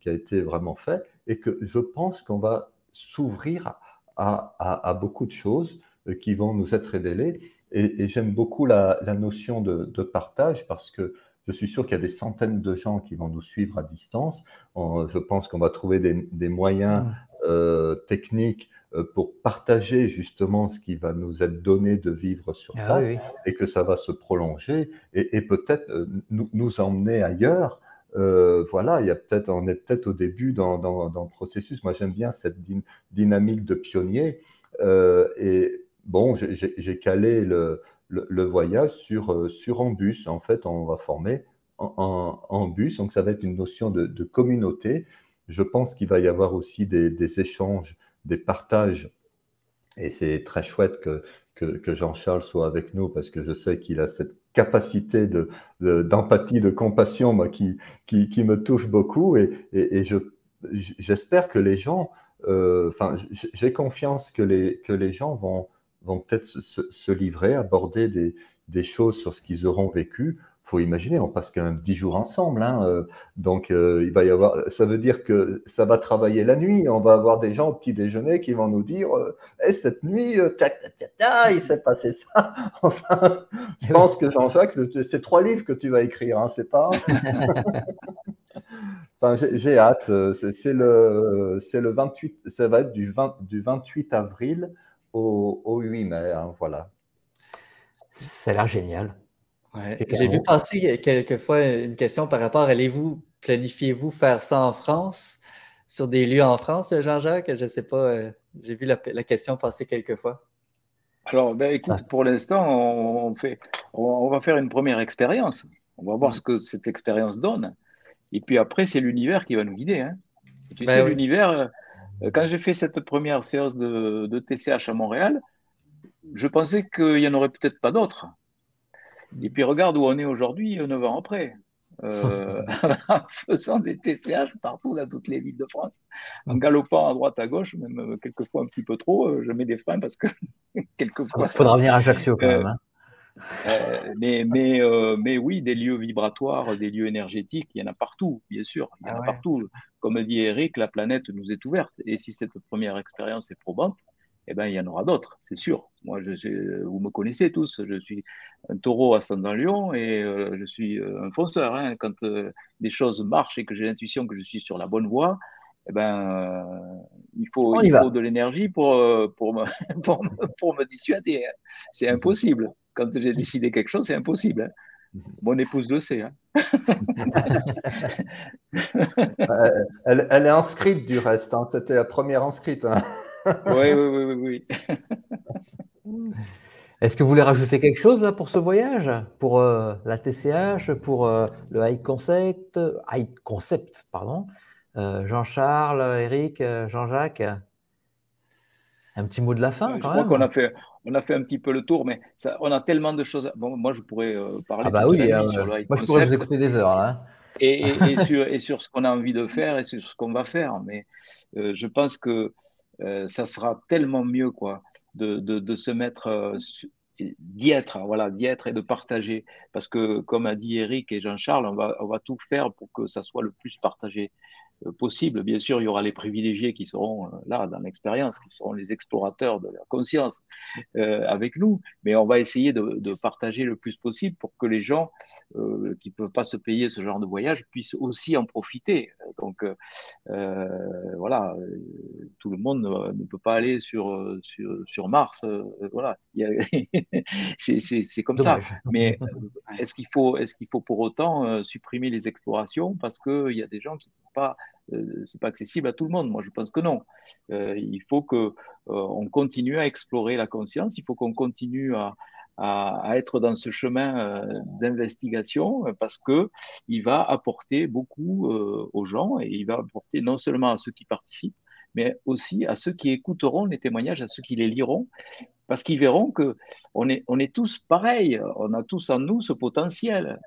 qui a été vraiment fait, et que je pense qu'on va s'ouvrir à, à, beaucoup de choses euh, qui vont nous être révélées. Et, j'aime beaucoup la, notion de, partage parce que je suis sûr qu'il y a des centaines de gens qui vont nous suivre à distance. je pense qu'on va trouver des, moyens mmh. euh, techniques euh, pour partager justement ce qui va nous être donné de vivre sur ah place et que ça va se prolonger et, peut-être nous, emmener ailleurs. Voilà, il y a peut-être, on est peut-être au début dans, le processus. Moi, j'aime bien cette dynamique de pionnier. et bon, j'ai calé le, voyage sur, euh, sur un bus. En fait, on va former en, bus, donc ça va être une notion de, communauté. Je pense qu'il va y avoir aussi des, échanges, des partages. Et c'est très chouette que, que, Jean-Charles soit avec nous parce que je sais qu'il a cette capacité d'empathie, de, de, compassion qui, qui, me touche beaucoup. Et, et, j'espère que les gens, euh, enfin, j'ai confiance que les, que les gens vont, vont peut-être se, livrer, aborder des, des, choses sur ce qu'ils auront vécu. Faut imaginer, on passe quand même dix jours ensemble. Hein, euh, donc, euh, il va y avoir, ça veut dire que ça va travailler la nuit. On va avoir des gens au petit déjeuner qui vont nous dire euh, eh, cette nuit, il s'est passé ça. enfin, je pense que Jean-Jacques, c'est trois livres que tu vas écrire, hein, c'est pas? Enfin, j'ai hâte. C'est le, le 28, ça va être du, 20, du 28 avril au, 8 mai. Hein, voilà. Ça a l'air génial. J'ai vu passer quelquefois une question par rapport, allez-vous, planifiez-vous faire ça en France, sur des lieux en France, Jean-Jacques? Je ne sais pas, euh, j'ai vu la, question passer quelquefois. Alors, ben, écoute, pour l'instant, on, fait, on, va faire une première expérience. On va voir mm. ce que cette expérience donne. Et puis après, c'est l'univers qui va nous guider. Hein. Tu ben sais, l'univers, euh, quand j'ai fait cette première séance de, TCH à Montréal, je pensais qu'il n'y en aurait peut-être pas d'autres. Et puis regarde où on est aujourd'hui, 9 ans après. euh, en faisant des TCH partout dans toutes les villes de France, en galopant à droite à gauche, même euh, quelquefois un petit peu trop. Je mets des freins parce que quelquefois. Il faudra venir à Ajaccio quand même. Hein. mais, mais, mais oui, des lieux vibratoires, des lieux énergétiques, il y en a partout, bien sûr. Il y en a ah partout. Comme dit Eric, la planète nous est ouverte. Et si cette première expérience est probante, eh ben, il y en aura d'autres, c'est sûr. Moi, je, vous me connaissez tous, je suis un taureau ascendant lion et euh, je suis euh, un fonceur. Hein. Quand euh, des choses marchent et que j'ai l'intuition que je suis sur la bonne voie, eh ben, il faut, il faut de l'énergie pour, pour, me, pour, me, pour, me, dissuader. Hein. C'est impossible. Quand j'ai décidé quelque chose, c'est impossible. Hein. Mon épouse le sait. elle, elle, est inscrite du reste. C'était la première inscrite oui, oui, oui, oui. Est-ce que vous voulez rajouter quelque chose là pour ce voyage? Pour euh, la TCH, pour euh, le High Concept, High Concept, pardon euh, Jean-Charles, Eric, Jean-Jacques? Un petit mot de la fin Je crois qu'on a fait, on a fait un petit peu le tour, mais ça, on a tellement de choses. Bon, moi, je pourrais parler. Ah bah oui, sur le moi, je pourrais vous écouter des heures. Et, et, sur, et, sur, ce qu'on a envie de faire et sur ce qu'on va faire. Mais je pense que euh, ça sera tellement mieux quoi, de, de, se mettre euh, d'y être, voilà, d'y être et de partager. Parce que, comme a dit Eric et Jean-Charles, on va, on va tout faire pour que ça soit le plus partagé. Euh, possible. Bien sûr, il y aura les privilégiés qui seront euh, là dans l'expérience, qui seront les explorateurs de la conscience euh, avec nous, mais on va essayer de, de, partager le plus possible pour que les gens euh, qui ne peuvent pas se payer ce genre de voyage puissent aussi en profiter. Donc euh, voilà, tout le monde ne, peut pas aller sur, sur, sur Mars. voilà, c'est comme ça. Mais est-ce qu'il faut, est qu'il faut pour autant supprimer les explorations parce qu'il y a des gens qui pas euh, c'est pas accessible à tout le monde. Moi, je pense que non. Euh, il faut que euh, on continue à explorer la conscience. Il faut qu'on continue à, être dans ce chemin d'investigation parce que il va apporter beaucoup aux gens et il va apporter non seulement à ceux qui participent, mais aussi à ceux qui écouteront les témoignages, à ceux qui les liront, parce qu'ils verront que on est, on est tous pareils. On a tous en nous ce potentiel.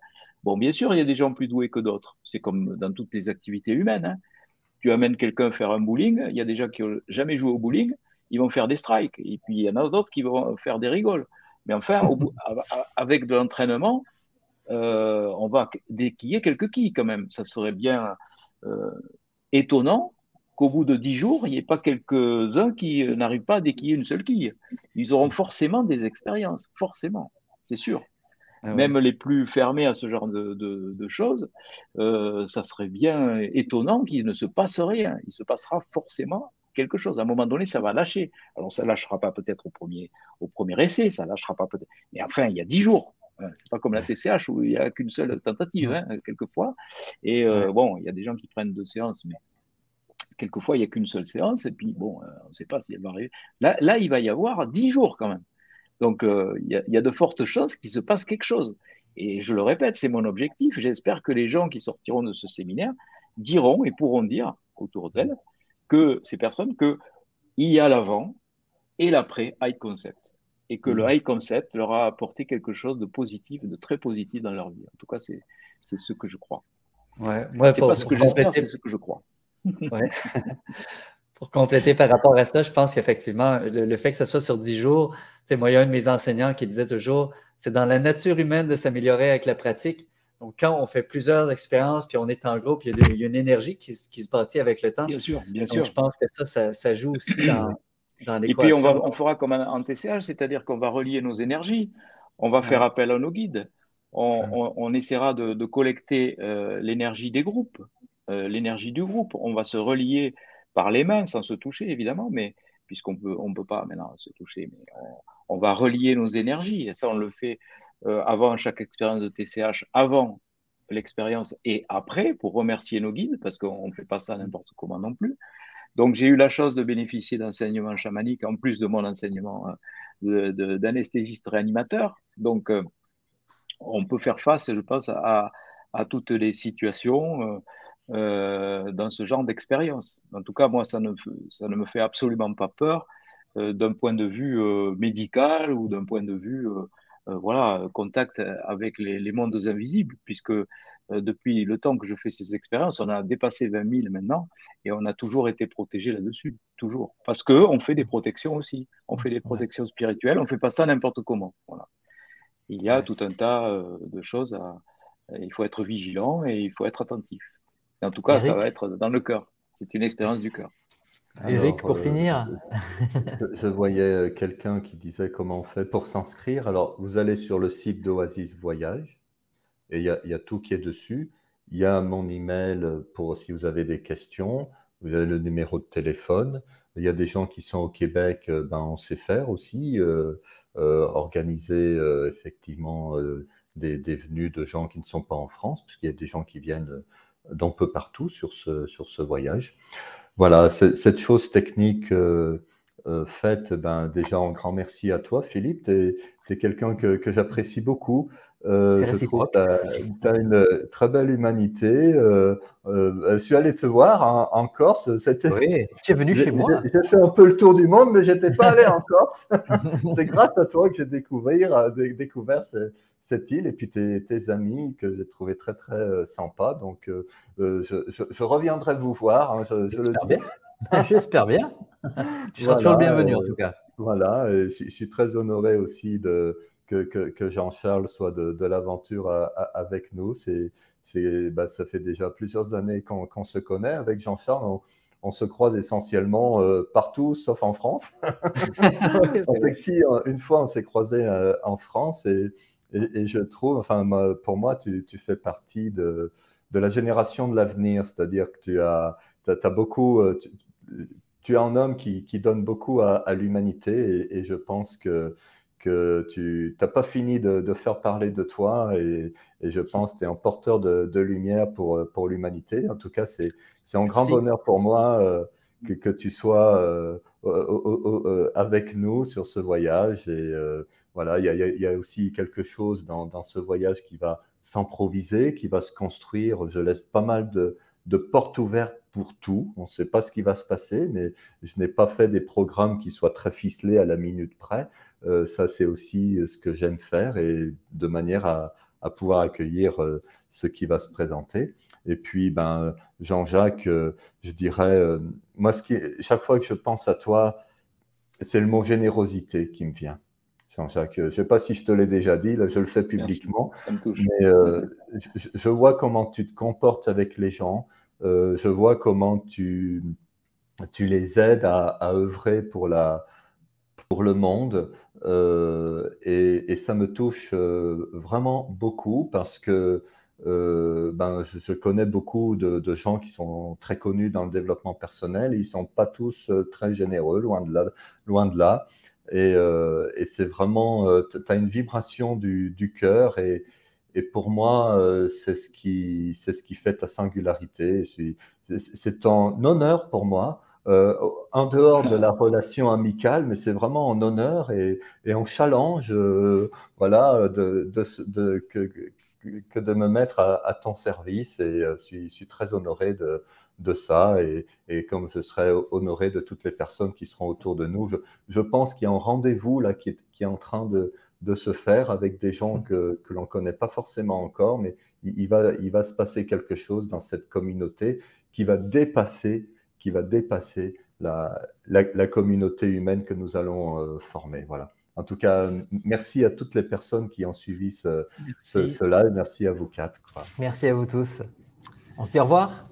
Bon, bien sûr, il y a des gens plus doués que d'autres. C'est comme dans toutes les activités humaines. Hein. Tu amènes quelqu'un faire un bowling, il y a des gens qui n'ont jamais joué au bowling, ils vont faire des strikes. Et puis, il y en a d'autres qui vont faire des rigoles. Mais enfin, avec de l'entraînement, euh, on va déquiller quelques quilles quand même. Ça serait bien euh, étonnant qu'au bout de dix jours, il n'y ait pas quelques-uns qui n'arrivent pas à déquiller une seule quille. Ils auront forcément des expériences, forcément, c'est sûr. Ah même les plus fermés à ce genre de, de, de choses, euh, ça serait bien étonnant qu'il ne se passe rien. Il se passera forcément quelque chose. À un moment donné, ça va lâcher. Alors, ça lâchera pas peut-être au premier, au premier essai, ça lâchera pas peut-être. Mais enfin, il y a dix jours. Hein. C'est pas comme la TCH où il n'y a qu'une seule tentative, hein, quelquefois. Et euh, bon, il y a des gens qui prennent deux séances, mais quelquefois, il n'y a qu'une seule séance. Et puis, bon, euh, on ne sait pas si elle va arriver. Là, là, il va y avoir dix jours quand même. Donc, euh, il y, a de fortes chances qu'il se passe quelque chose. Et je le répète, c'est mon objectif. J'espère que les gens qui sortiront de ce séminaire diront et pourront dire autour d'elles que ces personnes qu'il y a l'avant et l'après high concept et que le mmh. high concept leur a apporté quelque chose de positif, de très positif dans leur vie. En tout cas, c'est ce que je crois. Ouais, c'est pas ce que j'espère, c'est ce que je crois. Ouais. pour compléter par rapport à ça, je pense qu'effectivement, le, fait que ce soit sur 10 jours, c'est moi, il y a un de mes enseignants qui disait toujours, c'est dans la nature humaine de s'améliorer avec la pratique. Donc, quand on fait plusieurs expériences, puis on est en groupe, il y a, une énergie qui, se bâtit avec le temps. Bien sûr, bien sûr. Je pense que ça, ça, joue aussi dans, dans Et puis, on, va, on fera comme en TCH, c'est-à-dire qu'on va relier nos énergies. On va faire appel à nos guides. On, essaiera de, collecter euh, l'énergie des groupes, euh, l'énergie du groupe. On va se relier par les mains, sans se toucher évidemment, mais puisqu'on peut, on peut pas maintenant se toucher, mais on, va relier nos énergies. Et ça, on le fait euh, avant chaque expérience de TCH, avant l'expérience et après, pour remercier nos guides, parce qu'on ne fait pas ça n'importe comment non plus. Donc, j'ai eu la chance de bénéficier d'enseignements chamaniques, en plus de mon enseignement euh, d'anesthésiste réanimateur. Donc, euh, on peut faire face, je pense, à, à toutes les situations. Euh, dans ce genre d'expérience. En tout cas, moi, ça ne, ça ne me fait absolument pas peur euh, d'un point de vue euh, médical ou d'un point de vue voilà, contact avec les, les, mondes invisibles, puisque depuis le temps que je fais ces expériences, on a dépassé 20 000 maintenant, et on a toujours été protégé là-dessus, toujours. Parce qu'on fait des protections aussi, on fait des protections spirituelles, on ne fait pas ça n'importe comment. Voilà. Il y a tout un tas de choses à, il faut être vigilant et il faut être attentif. En tout cas, ça va être dans le cœur. C'est une expérience du cœur. Eric, pour euh, finir. Je, voyais euh, quelqu'un qui disait comment on fait pour s'inscrire. Alors, vous allez sur le site d'Oasis Voyage et il y, a tout qui est dessus. Il y a mon email pour si vous avez des questions. Vous avez le numéro de téléphone. Il y a des gens qui sont au Québec, euh, ben, on sait faire aussi, organiser effectivement des, des, venues de gens qui ne sont pas en France, parce qu'il y a des gens qui viennent d'un peu partout sur ce, sur ce voyage. Voilà, cette chose technique euh, euh, faite, ben, déjà un grand merci à toi, Philippe. Tu es, quelqu'un que, que j'apprécie beaucoup. Euh, je trouve que tu as, une très belle humanité. Euh, je suis allé te voir en, Corse. Oui, tu es venu chez moi. J'ai fait un peu le tour du monde, mais je n'étais pas allé en Corse. C'est grâce à toi que j'ai découvert, découvert cette île et puis tes, amis que j'ai trouvé très très euh, sympas. Donc euh, euh, je, reviendrai vous voir, hein, je, le dis. J'espère bien. tu seras toujours le bienvenu en tout cas. Voilà, je, suis très honoré aussi de, que, que, Jean-Charles soit de, de l'aventure avec nous. C'est, bah, ça fait déjà plusieurs années qu'on, se connaît. Avec Jean-Charles, on, se croise essentiellement partout, sauf en France. si, une fois, on s'est croisé en France et, et, je trouve, enfin, pour moi, tu, tu fais partie de, de, la génération de l'avenir, c'est-à-dire que tu as, as, beaucoup, euh, tu, es un homme qui, qui donne beaucoup à, à l'humanité et, je pense que, que tu n'as pas fini de, de, faire parler de toi et, et je pense que tu es un porteur de, de, lumière pour, pour l'humanité. En tout cas, c'est un grand bonheur pour moi euh, que, que, tu sois euh, avec nous sur ce voyage et voilà, il y, a, aussi quelque chose dans, ce voyage qui va s'improviser, qui va se construire. Je laisse pas mal de, portes ouvertes pour tout. On ne sait pas ce qui va se passer, mais je n'ai pas fait des programmes qui soient très ficelés à la minute près. Euh, ça, c'est aussi ce que j'aime faire et de manière à, pouvoir accueillir euh, ce qui va se présenter. Et puis, ben, Jean-Jacques, euh, je dirais, moi, chaque fois que je pense à toi, c'est le mot générosité qui me vient. Jean-Jacques. Je ne sais pas si je te l'ai déjà dit, là je le fais publiquement, mais euh, je, vois comment tu te comportes avec les gens, euh, je vois comment tu, tu les aides à, œuvrer pour, la, pour le monde, euh, et, ça me touche vraiment beaucoup parce que ben, je, connais beaucoup de, de, gens qui sont très connus dans le développement personnel, ils ne sont pas tous très généreux, loin de là. Loin de là. Euh, et, c'est vraiment, euh, tu as une vibration du, du cœur et, et, pour moi, euh, c'est ce, qui, ce qui fait ta singularité. C'est un honneur pour moi, en dehors de la relation amicale, mais c'est vraiment un honneur et, et un challenge voilà, de, de, de que, que, de me mettre à, à ton service. Et je suis, je suis très honoré de, de ça et, comme je serai honoré de toutes les personnes qui seront autour de nous. Je, pense qu'il y a un rendez-vous là qui est, qui est en train de, de, se faire avec des gens que, que l'on ne connaît pas forcément encore, mais il, va, il va se passer quelque chose dans cette communauté qui va dépasser, qui va dépasser la, la, communauté humaine que nous allons euh, former. Voilà. En tout cas, merci à toutes les personnes qui ont suivi ce, ce, live. Merci à vous quatre. Merci à vous tous. On se dit au revoir.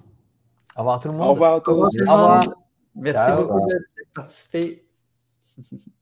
Au revoir tout le monde. Au revoir à tous. Au revoir. Merci beaucoup de participé.